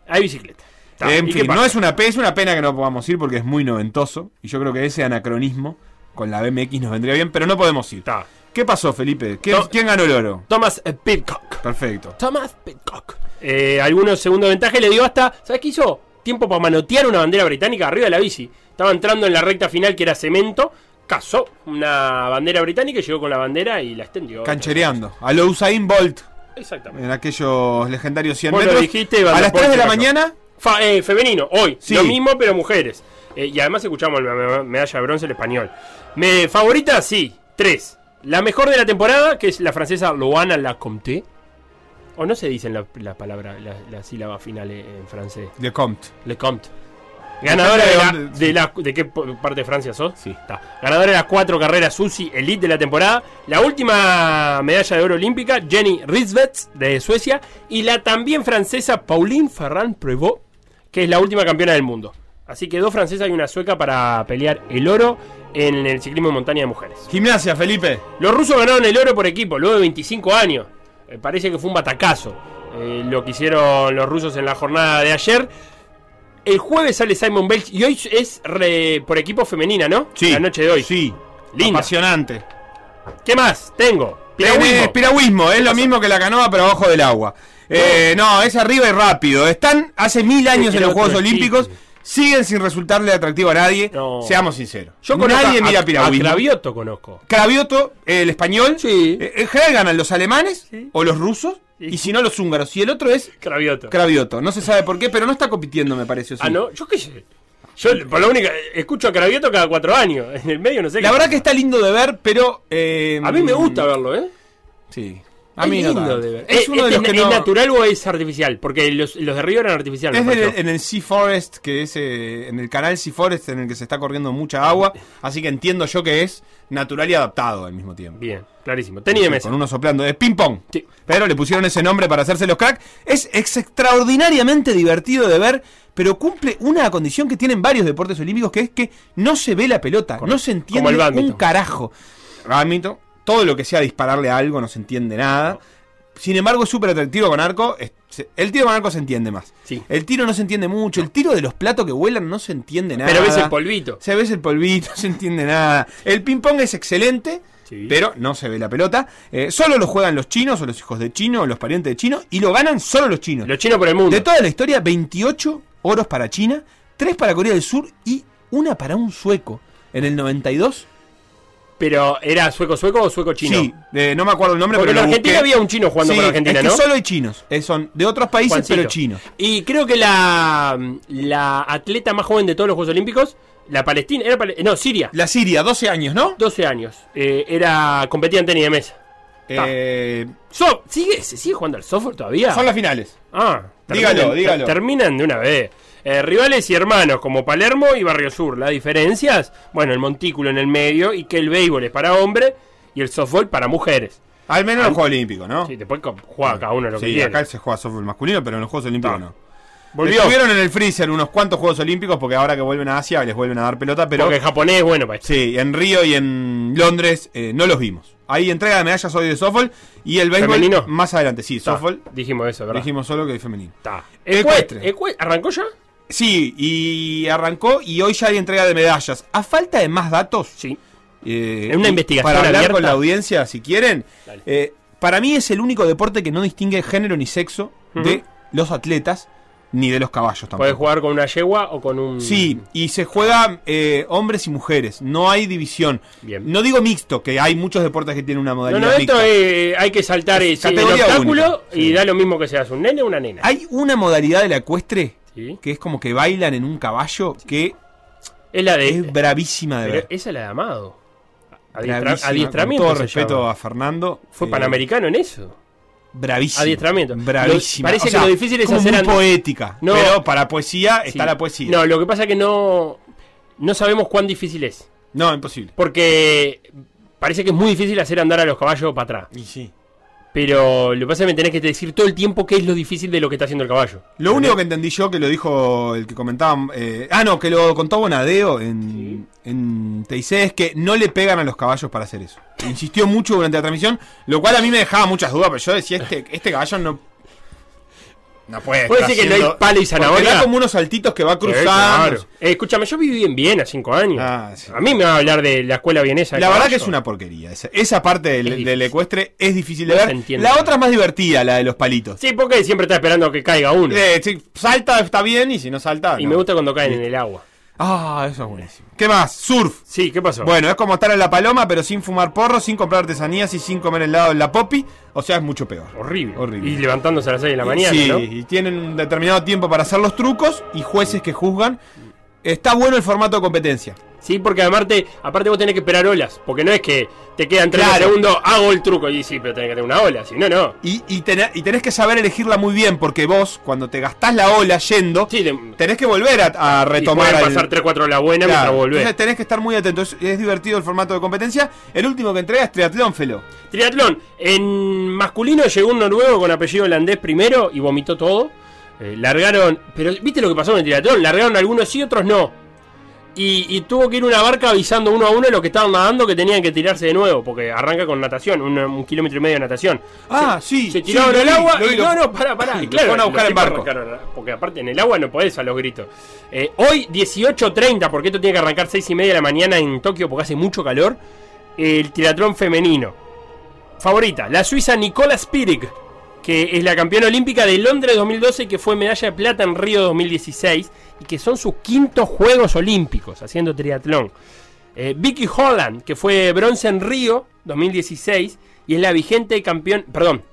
hay bicicleta. En ¿y qué fin, no es una, pe- es una pena que no podamos ir porque es muy noventoso. Y yo creo que ese anacronismo con la BMX nos vendría bien, pero no podemos ir. Ta. ¿Qué pasó, Felipe? ¿Quién, ganó el oro? Thomas eh, Pidcock. Perfecto. Thomas Pidcock. Eh, algunos segundos de ventaja y le dio hasta, ¿sabes qué hizo? Tiempo para manotear una bandera británica arriba de la bici. Estaba entrando en la recta final que era cemento. Cazó una bandera británica y llegó con la bandera y la extendió. Canchereando. A lo Usain Bolt Exactamente. en aquellos legendarios 100 Vos lo metros. dijiste, a las der 3 de la mañana. Fa- eh, femenino, hoy. Sí. Lo mismo, pero mujeres. Eh, y además escuchamos la me- medalla de bronce el español. Me, favorita, sí. Tres. La mejor de la temporada, que es la francesa Loana Lacomte. O no se dicen la, la palabra, la, la sílaba final en francés. Le Comte. Le Comte. Ganadora de, la, de, la- ¿De qué parte de Francia sos? Sí. Está. Ganadora de las cuatro carreras UCI Elite de la temporada. La última medalla de oro olímpica, Jenny Risvets de Suecia. Y la también francesa Pauline Ferrand Prevot, que es la última campeona del mundo. Así que dos francesas y una sueca para pelear el oro en el ciclismo de montaña de mujeres. Gimnasia, Felipe. Los rusos ganaron el oro por equipo, luego de 25 años. Eh, parece que fue un batacazo eh, lo que hicieron los rusos en la jornada de ayer. El jueves sale Simon Belch y hoy es re- por equipo femenina, ¿no? Sí. La noche de hoy. Sí. Linda. Apasionante. ¿Qué más? Tengo. Piragüismo. piragüismo, es lo mismo que la canoa, pero abajo del agua. Eh, no, es arriba y rápido. Están hace mil años Sí, en los Juegos Olímpicos. Siguen sin resultarle atractivo a nadie. No. Seamos sinceros. Yo conozco Nadie a- mira a piragüismo. Cravioto conozco. Cravioto, el español. Eh, en general ganan los alemanes o los rusos. Y si no, los húngaros. Y el otro es Cravioto. Cravioto. No se sabe por qué, pero no está compitiendo, me parece. ¿o sí? Ah, no, yo qué sé. Yo, por lo único, escucho a Cravioto cada cuatro años. *laughs* En el medio no sé La qué verdad pasa. que está lindo de ver, pero. eh, A mí me gusta verlo, ¿eh? Sí. A Es mí no lindo tanto. de ver. Es ¿Es, uno de es- los que ¿es no. natural o es artificial? Porque los, los de Río eran artificiales. Es del- en el Sea Forest, que es eh, en el canal Sea Forest en el que se está corriendo mucha agua. Así que entiendo yo que es natural y adaptado al mismo tiempo. Bien, clarísimo. De mesa. Con uno soplando. Es ping pong. Pero le pusieron ese nombre para hacerse los crack. Es ex- extraordinariamente divertido de ver. Pero cumple una condición que tienen varios deportes olímpicos, que es que no se ve la pelota, no se entiende un carajo. Bádminton, todo lo que sea dispararle a algo no se entiende nada. Sin embargo, es súper atractivo con arco. el tiro con arco se entiende más. El tiro no se entiende mucho. El tiro de los platos que vuelan no se entiende nada. Pero ves el polvito. Se ves el polvito, *laughs* no se entiende nada. El ping-pong es excelente, pero no se ve la pelota. Eh, solo lo juegan los chinos o los hijos de chino o los parientes de chino y lo ganan solo los chinos. Los chinos por el mundo. De toda la historia, 28 oros para China, 3 para Corea del Sur y una para un sueco. En el 92. Pero, ¿era sueco-sueco o sueco-chino? Sí, eh, no me acuerdo el nombre, Porque pero en Argentina busqué. había un chino jugando Sí, por Argentina, es que ¿no? solo hay chinos. Eh, son de otros países, Juancito. pero chinos. Y creo que la, la atleta más joven de todos los Juegos Olímpicos, la Palestina, era no, Siria. La Siria, 12 años, ¿no? 12 años. Eh, era competía en tenis de mesa. Eh, So- ¿sigue, ¿Se sigue jugando al software todavía? Son las finales. Ah, Dígalo, terminan- dígalo. ter- Terminan de una vez. Eh, rivales y hermanos como Palermo y Barrio Sur. Las diferencias, bueno, el montículo en el medio y que el béisbol es para hombres y el softball para mujeres. Al menos en los Juegos Olímpicos, ¿no? Sí, después juega cada uno lo que Sí, quiere. acá se juega softball masculino, pero en los Juegos Olímpicos no. Volvió. Estuvieron en el freezer unos cuantos Juegos Olímpicos porque ahora que vuelven a Asia les vuelven a dar pelota, pero... Porque el japonés es bueno para esto. Sí, en Río y en Londres eh, no los vimos. Hay entrega de medallas hoy de softball y el béisbol ¿Femenino? más adelante. Sí, Ta, softball. Dijimos eso, ¿verdad? Dijimos solo que hay femenino. Ecue- ¿Arrancó ya? Sí, y arrancó y hoy ya hay entrega de medallas. A falta de más datos. Sí. eh, En una investigación Para hablar abierta. con la audiencia, si quieren. eh, para mí es el único deporte que no distingue género ni sexo de los atletas ni de los caballos tampoco. Puedes jugar con una yegua o con un. Sí, y se juega eh, hombres y mujeres, no hay división. Bien. No digo mixto, que hay muchos deportes que tienen una modalidad no, esto mixta. eh, hay que saltar Es el obstáculo única, y sí. da lo mismo que seas un nene o una nena. Hay una modalidad de la ecuestre Sí. que es como que bailan en un caballo que Es la de. es bravísima de pero ver. esa es la de Amado. Adiestra- adiestramiento. Con todo respeto llama. a Fernando. Fue eh, panamericano en eso. Bravísima. Adiestramiento. Bravísima. Lo- parece O sea, que lo difícil es como hacer muy poética. No. Pero para poesía está Sí. la poesía. No, lo que pasa es que no. No sabemos cuán difícil es. No, imposible. Porque parece que es muy difícil hacer andar a los caballos para atrás. Y sí. Pero lo que pasa es que me tenés que decir todo el tiempo qué es lo difícil de lo que está haciendo el caballo. Lo único que entendí yo, que lo dijo el que comentaba. eh, ah, no, que lo contó Bonadeo en, en TIC, es que no le pegan a los caballos para hacer eso. Insistió mucho durante la transmisión, lo cual a mí me dejaba muchas dudas, pero yo decía: este, este caballo no. No puede. ¿Puede decir que no hay palo y zanahoria? da como unos saltitos que va Sí, cruzando. claro. Eh, escúchame, yo viví en Viena cinco años. A mí me va a hablar de la escuela vienesa. La verdad que es una porquería. Esa, esa parte del, del ecuestre es difícil de No ver. entiende. La otra es más divertida, la de los palitos. Sí, porque siempre está esperando que caiga uno. Eh, si salta está bien y si no salta. y no. me gusta cuando caen en el agua. Ah, eso es buenísimo. ¿Qué más? Surf. Sí, ¿qué pasó? Bueno, es como estar en la paloma, pero sin fumar porro, sin comprar artesanías y sin comer helado en la popi. O sea, es mucho peor. Horrible. Horrible. Y levantándose a las 6 de la mañana, sí, ¿no? y tienen un determinado tiempo para hacer los trucos y jueces que juzgan. Está bueno el formato de competencia. Sí, porque aparte, aparte vos tenés que esperar olas. Porque no es que te quedan 30 Claro. segundos, hago el truco. Y sí, pero tenés que tener una ola. Si no, no. Y, y, tener- y tenés que saber elegirla muy bien, porque vos, cuando te gastás la ola yendo, tenés que volver a, a retomar. al- pasar 3, 4 olas buenas mientras volvés. Entonces tenés que estar muy atento. Es, es divertido el formato de competencia. El último que entrega es triatlón, Felo. Triatlón. En masculino llegó un noruego con apellido holandés primero y vomitó todo. Eh, largaron. Pero ¿viste lo que pasó en el triatlón? Largaron algunos sí, otros no. Y, y tuvo que ir una barca avisando uno a uno de los que estaban nadando que tenían que tirarse de nuevo. Porque arranca con natación, un, un kilómetro y medio de natación. Ah, Se- sí. Se tiraron al agua lo y lo- no, no, pará, pará. *laughs* Y claro, fueron a buscar en barco. arrancaron, porque aparte en el agua no podés a los gritos. Eh, hoy 18.30, porque esto tiene que arrancar 6 y media de la mañana en Tokio porque hace mucho calor. El triatlón femenino. Favorita, la suiza Nicola Spirig, que es la campeona olímpica de Londres 2012 y que fue medalla de plata en Río 2016 y que son sus quintos Juegos Olímpicos haciendo triatlón. Eh, Vicky Holland, que fue bronce en Río 2016 y es la vigente campeón, perdón,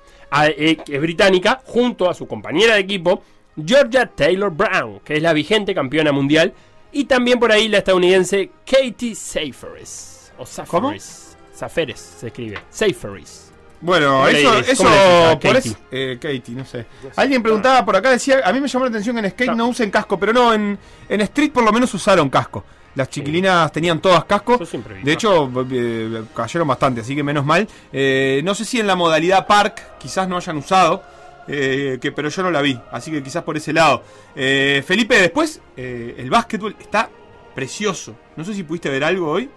eh, es británica, junto a su compañera de equipo, Georgia Taylor Brown, que es la vigente campeona mundial, y también por ahí la estadounidense Katie Safaris. O. Safaris se escribe. Safaris. Bueno, ¿Cómo le eso, dices? eso ¿Cómo le dices a por Katie? eso- eh, Katie, no sé. Alguien preguntaba por acá, decía, a mí me llamó la atención que en skate no usen casco, pero no, en, en street por lo menos usaron casco. Las chiquilinas tenían todas casco. De hecho, eh, cayeron bastante, así que menos mal. Eh, no sé si en la modalidad park quizás no hayan usado, eh, que, pero yo no la vi, así que quizás por ese lado. Eh, Felipe, después, eh, el básquetbol está precioso. No sé si pudiste ver algo hoy.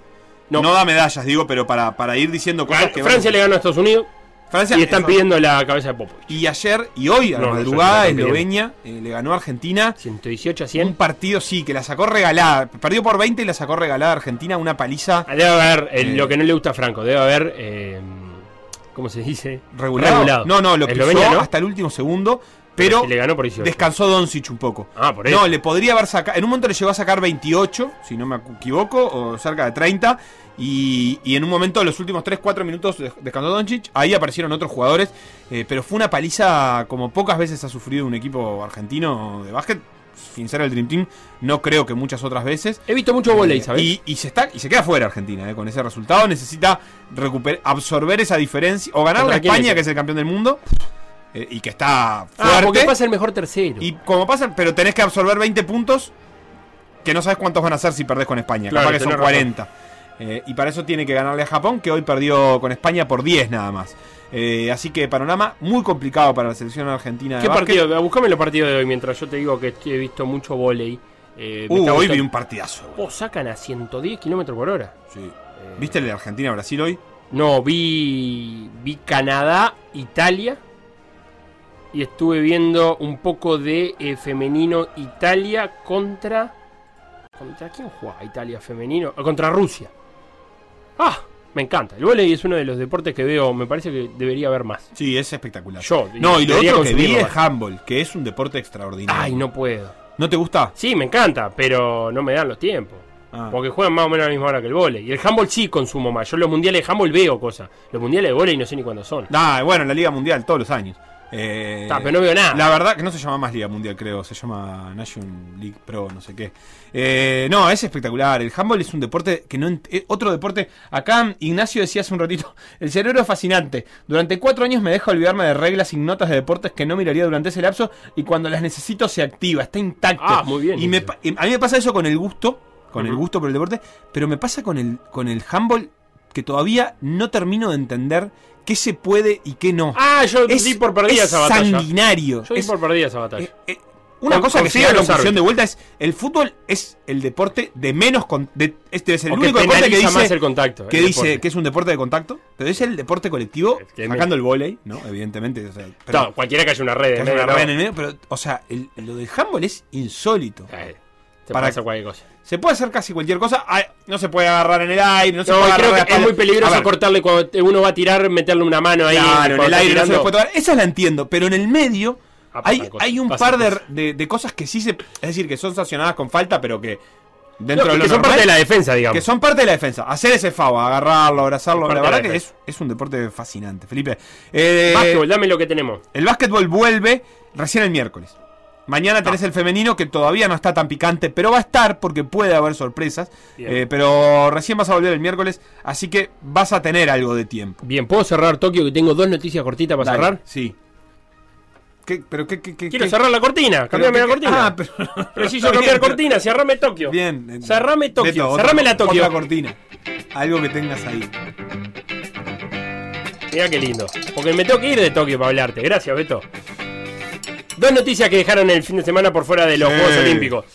No, da medallas, digo, pero para, para ir diciendo cosas que... Francia le ganó a Estados Unidos Francia, y están eso- pidiendo la cabeza de Popo. y ayer y hoy, a No, la no madrugada. Eslovenia eh, le ganó a Argentina. 118 a 100. Un partido, sí, que la sacó regalada. Perdió por 20 y la sacó regalada a Argentina. Una paliza. Debe haber eh, Eh, lo que no le gusta a Franco, debe haber. eh, ¿Cómo se dice? Regulado. No, no, lo Eslovenia, pisó ¿no? hasta el último segundo. Pero, si le ganó por 18. descansó Doncic un poco. Ah, por No, eso. le podría haber sacado. En un momento le llegó a sacar 28, si no me equivoco, o cerca de 30. Y, y en un momento, los últimos 3-4 minutos, de- descansó Doncic. Ahí aparecieron otros jugadores. eh, pero fue una paliza como pocas veces ha sufrido un equipo argentino de básquet. Sin ser el Dream Team, no creo que muchas otras veces. He visto mucho volei, ¿sabes? Y, y se está y se queda fuera Argentina eh, con ese resultado. Necesita recuper- absorber esa diferencia. O ganar ¿Contra a España, que es el campeón del mundo. eh, y que está Ah, fuerte. porque pasa el mejor tercero. Y como pasa, pero tenés que absorber 20 puntos que no sabes cuántos van a ser si perdés con España. Claro, Capaz que son tenés razón. 40. Eh, y para eso tiene que ganarle a Japón, que hoy perdió con España por 10 nada más. Eh, así que panorama muy complicado para la selección argentina de ¿Qué básquet. partido? Buscame los partidos de hoy mientras yo te digo que he visto mucho volei. Eh, Uh, hoy vi un partidazo. Oh, sacan a 110 kilómetros por hora. ¿Viste el de Argentina-Brasil hoy? No, vi, vi Canadá, Italia. Y estuve viendo un poco de eh, femenino Italia contra. ¿Contra quién juega Italia femenino? Ah, Contra Rusia. ¡Ah! Me encanta. El volei es uno de los deportes que veo, me parece que debería haber más. Sí, es espectacular. Yo. No, y lo otro que vi es handball, que es un deporte extraordinario. Ay, no puedo. ¿No te gusta? Sí, me encanta, pero no me dan los tiempos. Ah. Porque juegan más o menos a la misma hora que el volei. Y el handball sí consumo más. Yo los mundiales de handball veo cosas. Los mundiales de volei no sé ni cuándo son. Ah, bueno, en la Liga Mundial, todos los años. Eh, Ta, pero no veo nada. La verdad que no se llama más Liga Mundial, creo. Se llama Nation League Pro, no sé qué. Eh, no, es espectacular. El handball es un deporte que no. otro deporte. Acá Ignacio decía hace un ratito: *laughs* el cerebro es fascinante. Durante cuatro años me deja olvidarme de reglas ignotas de deportes que no miraría durante ese lapso. Y cuando las necesito se activa, está intacto. Ah, muy bien, Y me y a mí me pasa eso con el gusto. Con el gusto por el deporte. Pero me pasa con el, con el handball que todavía no termino de entender qué se puede y qué no. Ah, yo Es- di por perdida es esa batalla. sanguinario. Yo di Es- por perdida esa batalla. una Con- cosa que sigue en la conclusión de vuelta es el fútbol es el deporte de menos con, de, este es el O que único deporte que dice más el contacto, que el dice deporte. que es un deporte de contacto, pero es el deporte colectivo que sacando el vóley, ¿no? Evidentemente, o sea, pero- No, cualquiera que haya una red en medio, una no. en medio, pero o sea, el- lo del handball es insólito. Se puede hacer cualquier cosa. Se puede hacer casi cualquier cosa, no se puede agarrar en el aire, no se No, puede creo que es muy peligroso cortarle cuando uno va a tirar, meterle una mano ahí. Claro, en el aire no se puede tocar. Esa la entiendo, pero en el medio Ah, hay, cosas, hay un par de, cosas. de- de cosas que sí se. Es decir, que son sancionadas con falta, pero que. Dentro No, de lo que son parte de la defensa, digamos. Que son parte de la defensa. Hacer ese FAO, agarrarlo, abrazarlo. La verdad la que es, es un deporte fascinante, Felipe. Eh, Básquetbol, dame lo que tenemos. El básquetbol vuelve recién el miércoles. Mañana tenés el femenino que todavía no está tan picante, pero va a estar porque puede haber sorpresas. Bien. Eh, pero recién vas a volver el miércoles, así que vas a tener algo de tiempo. Bien, ¿puedo cerrar Tokio? Que tengo dos noticias cortitas para Dale, cerrar. Sí. ¿Qué, pero qué, qué, qué- Quiero qué- cerrar la cortina, cambiame qué- la cortina. Ah, pero. Preciso Está cambiar bien, cortina, cerrame Tokio. Bien. Cerrame Tokio, otra- cerrame la Tokio. Otra cortina. Algo que tengas ahí. Mira qué lindo. Porque me tengo que ir de Tokio para hablarte. Gracias, Beto. Dos noticias que dejaron el fin de semana por fuera de los Sí. Juegos Olímpicos.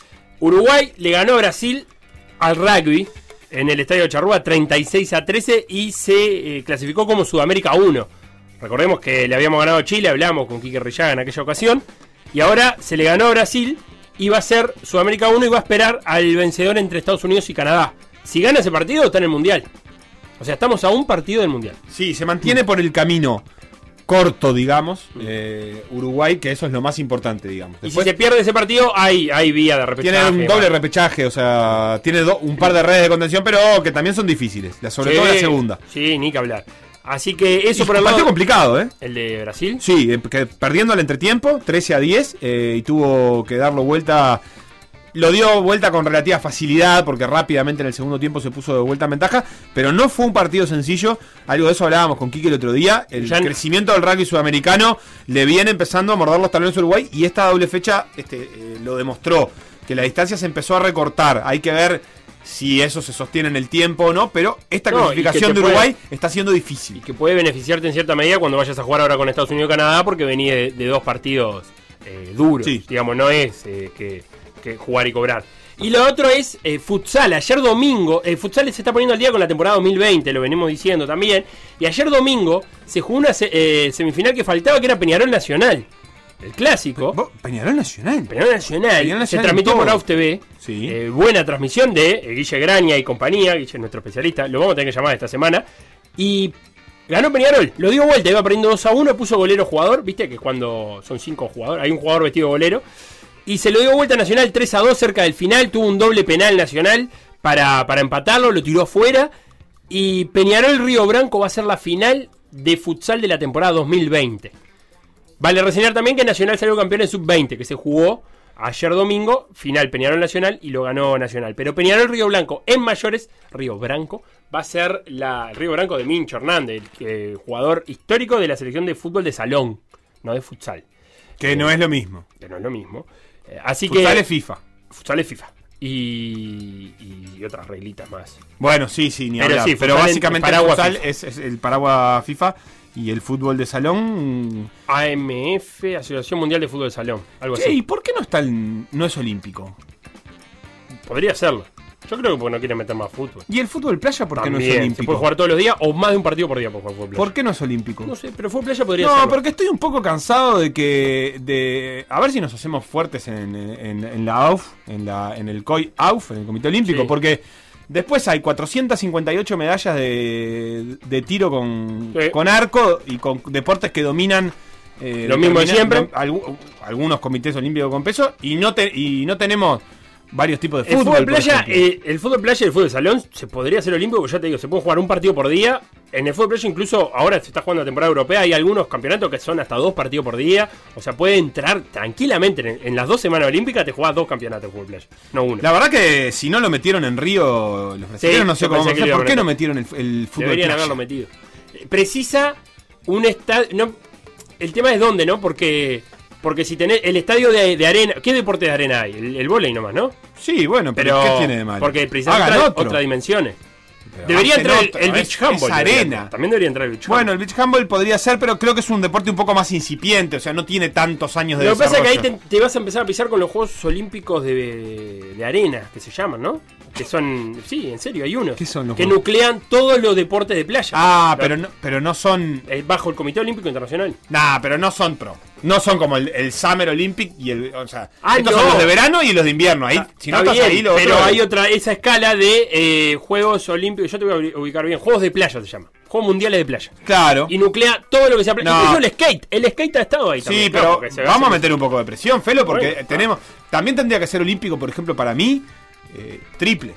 Uruguay le ganó a Brasil al rugby en el Estadio Charrúa 36 a 13 y se eh, clasificó como Sudamérica 1. Recordemos que le habíamos ganado a Chile, hablamos con Quique Rillaga en aquella ocasión. Y ahora se le ganó a Brasil y va a ser Sudamérica 1 y va a esperar al vencedor entre Estados Unidos y Canadá. Si gana ese partido, está en el Mundial. O sea, estamos a un partido del Mundial. Sí, se mantiene por el camino corto, digamos. eh, Uruguay, que eso es lo más importante, digamos. Y si se pierde ese partido, hay, hay vía de repechaje. Tiene un doble repechaje, o sea, tiene do- un par de redes de contención, pero que también son difíciles. Sobre Sí, todo la segunda. Sí, ni que hablar. Así que eso por el partido complicado, ¿eh? El de Brasil. Sí, eh, que perdiendo al entretiempo, 13 a 10, eh, y tuvo que darlo vuelta. Lo dio vuelta con relativa facilidad, porque rápidamente en el segundo tiempo se puso de vuelta en ventaja, pero no fue un partido sencillo. Algo de eso hablábamos con Kike el otro día. El Ya- crecimiento del rugby sudamericano le viene empezando a morder los talones a Uruguay, y esta doble fecha este, eh, lo demostró, que la distancia se empezó a recortar. Hay que ver si eso se sostiene en el tiempo o no, pero esta No, y clasificación de puede- Uruguay está siendo difícil. Que puede beneficiarte en cierta medida cuando vayas a jugar ahora con Estados Unidos y Canadá, porque venía de, de dos partidos eh, duros. Digamos, no es eh, que, que jugar y cobrar. Y lo otro es eh, futsal. Ayer domingo, el futsal se está poniendo al día con la temporada 2020, lo venimos diciendo también. Y ayer domingo se jugó una se- eh, semifinal que faltaba, que era Peñarol Nacional. El clásico. Peñarol Nacional. Peñarol Nacional. Peñarol se transmitió por. AUF TV. Eh, buena transmisión de eh, Guille Graña y compañía. Guille es nuestro especialista. Lo vamos a tener que llamar esta semana. Y ganó Peñarol. Lo dio vuelta. Iba perdiendo 2 a 1. Puso golero jugador. Viste que cuando son 5 jugadores. Hay un jugador vestido de golero. Y se lo dio vuelta a Nacional 3 a 2 cerca del final. Tuvo un doble penal Nacional para, para empatarlo. Lo tiró afuera. Y Peñarol Río Branco va a ser la final de futsal de la temporada 2020. Vale reseñar también que Nacional salió campeón en sub-20, que se jugó ayer domingo, final Peñarol Nacional y lo ganó Nacional. Pero Peñarol Río Blanco en mayores, Río Branco, va a ser la el Río Branco de Mincho Hernández, el que- jugador histórico de la selección de fútbol de salón, no de futsal. Que no es lo mismo. Que no es lo mismo. Eh, así Futsal que. es FIFA. Futsal es FIFA. Y, y otras reglitas más. Bueno, sí, sí, ni Pero hablar. sí, pero básicamente el paraguas futsal FIFA. es, es el paraguas FIFA y el fútbol de salón. AMF, Asociación Mundial de Fútbol de Salón. Algo Che, así. ¿y por qué no está el- no es olímpico? Podría serlo. Yo creo que porque no quieren meter más fútbol. ¿Y el fútbol playa por qué no es olímpico? Se puede jugar todos los días o más de un partido por día por jugar fútbol playa. ¿Por qué no es olímpico? No sé, pero fútbol playa podría No, porque estoy un poco cansado de que. de A ver si nos hacemos fuertes en, en- en la AUF, en, la, en el COI AUF, en el Comité Olímpico, Sí. porque después hay 458 medallas de, de tiro con, Sí. con arco y con deportes que dominan. eh, Lo mismo de siempre. algu- algunos comités olímpicos con peso y no, te- y no tenemos varios tipos de El fútbol. fútbol, por playa, eh, el fútbol playa y el fútbol salón se podría hacer olímpico, porque ya te digo, se puede jugar un partido por día. En el fútbol playa incluso ahora se está jugando la temporada europea, hay algunos campeonatos que son hasta dos partidos por día. O sea, puede entrar tranquilamente en, en las dos semanas olímpicas, te jugás dos campeonatos de fútbol playa, no uno. La verdad que si no lo metieron en Río, los brasileños no sé cómo iban ¿Por qué no metieron el, el fútbol Deberían playa? haberlo metido. Eh, Precisa un estadio. No, el tema es dónde, ¿no? Porque. Porque si tenés el estadio de, de arena. ¿Qué deporte de arena hay? El, el vóley nomás, ¿no? Sí, bueno, pero, ¿qué tiene de malo? Porque precisamente trae otras dimensiones. Pero Debería entrar el, otro, el es- beach handball. arena. También debería entrar el beach handball. Bueno, el beach handball podría ser, pero creo que es un deporte un poco más incipiente, o sea, no tiene tantos años de Lo que pasa es que ahí te, te vas a empezar a pisar con los Juegos Olímpicos de, de arena, que se llaman, ¿no? Que son, sí, en serio, hay unos. ¿Qué son los que Juegos? nuclean todos los deportes de playa. Ah, pero no, pero no son. Eh, bajo el Comité Olímpico Internacional. Nah, pero no son pro. No son como el, el Summer Olympic y el. O sea, Ah, estos no. son los de verano y los de invierno. Ahí, si no bien, ahí, lo pero otro- hay otra, esa escala de eh, Juegos Olímpicos, yo te voy a ubi- ubicar bien, Juegos de Playa se llama, Juegos Mundiales de Playa. Claro. Y nuclea todo lo que sea playa. No. Incluso el skate, el skate ha estado ahí Sí, también. pero claro, porque se vamos a meter un poco de presión, Felo, porque Bueno, tenemos. También tendría que ser olímpico, por ejemplo, para mí, eh, triples.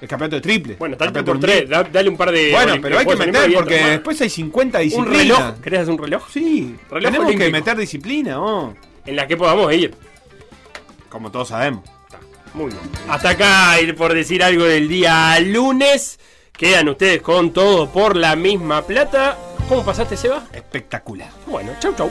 El campeonato de triples. Bueno, por tres, da- dale un par de. Bueno, pero hay que meter porque después hay 50 ¿Un disciplinas. reloj? ¿Querés hacer un reloj? Sí, Reloj tenemos que meter disciplina, oh. En la que podamos ir. Como todos sabemos. Muy bien. Hasta acá ir por decir algo del día lunes. Quedan ustedes con todo por la misma plata. ¿Cómo pasaste, Seba? Espectacular. Bueno, chau, chau.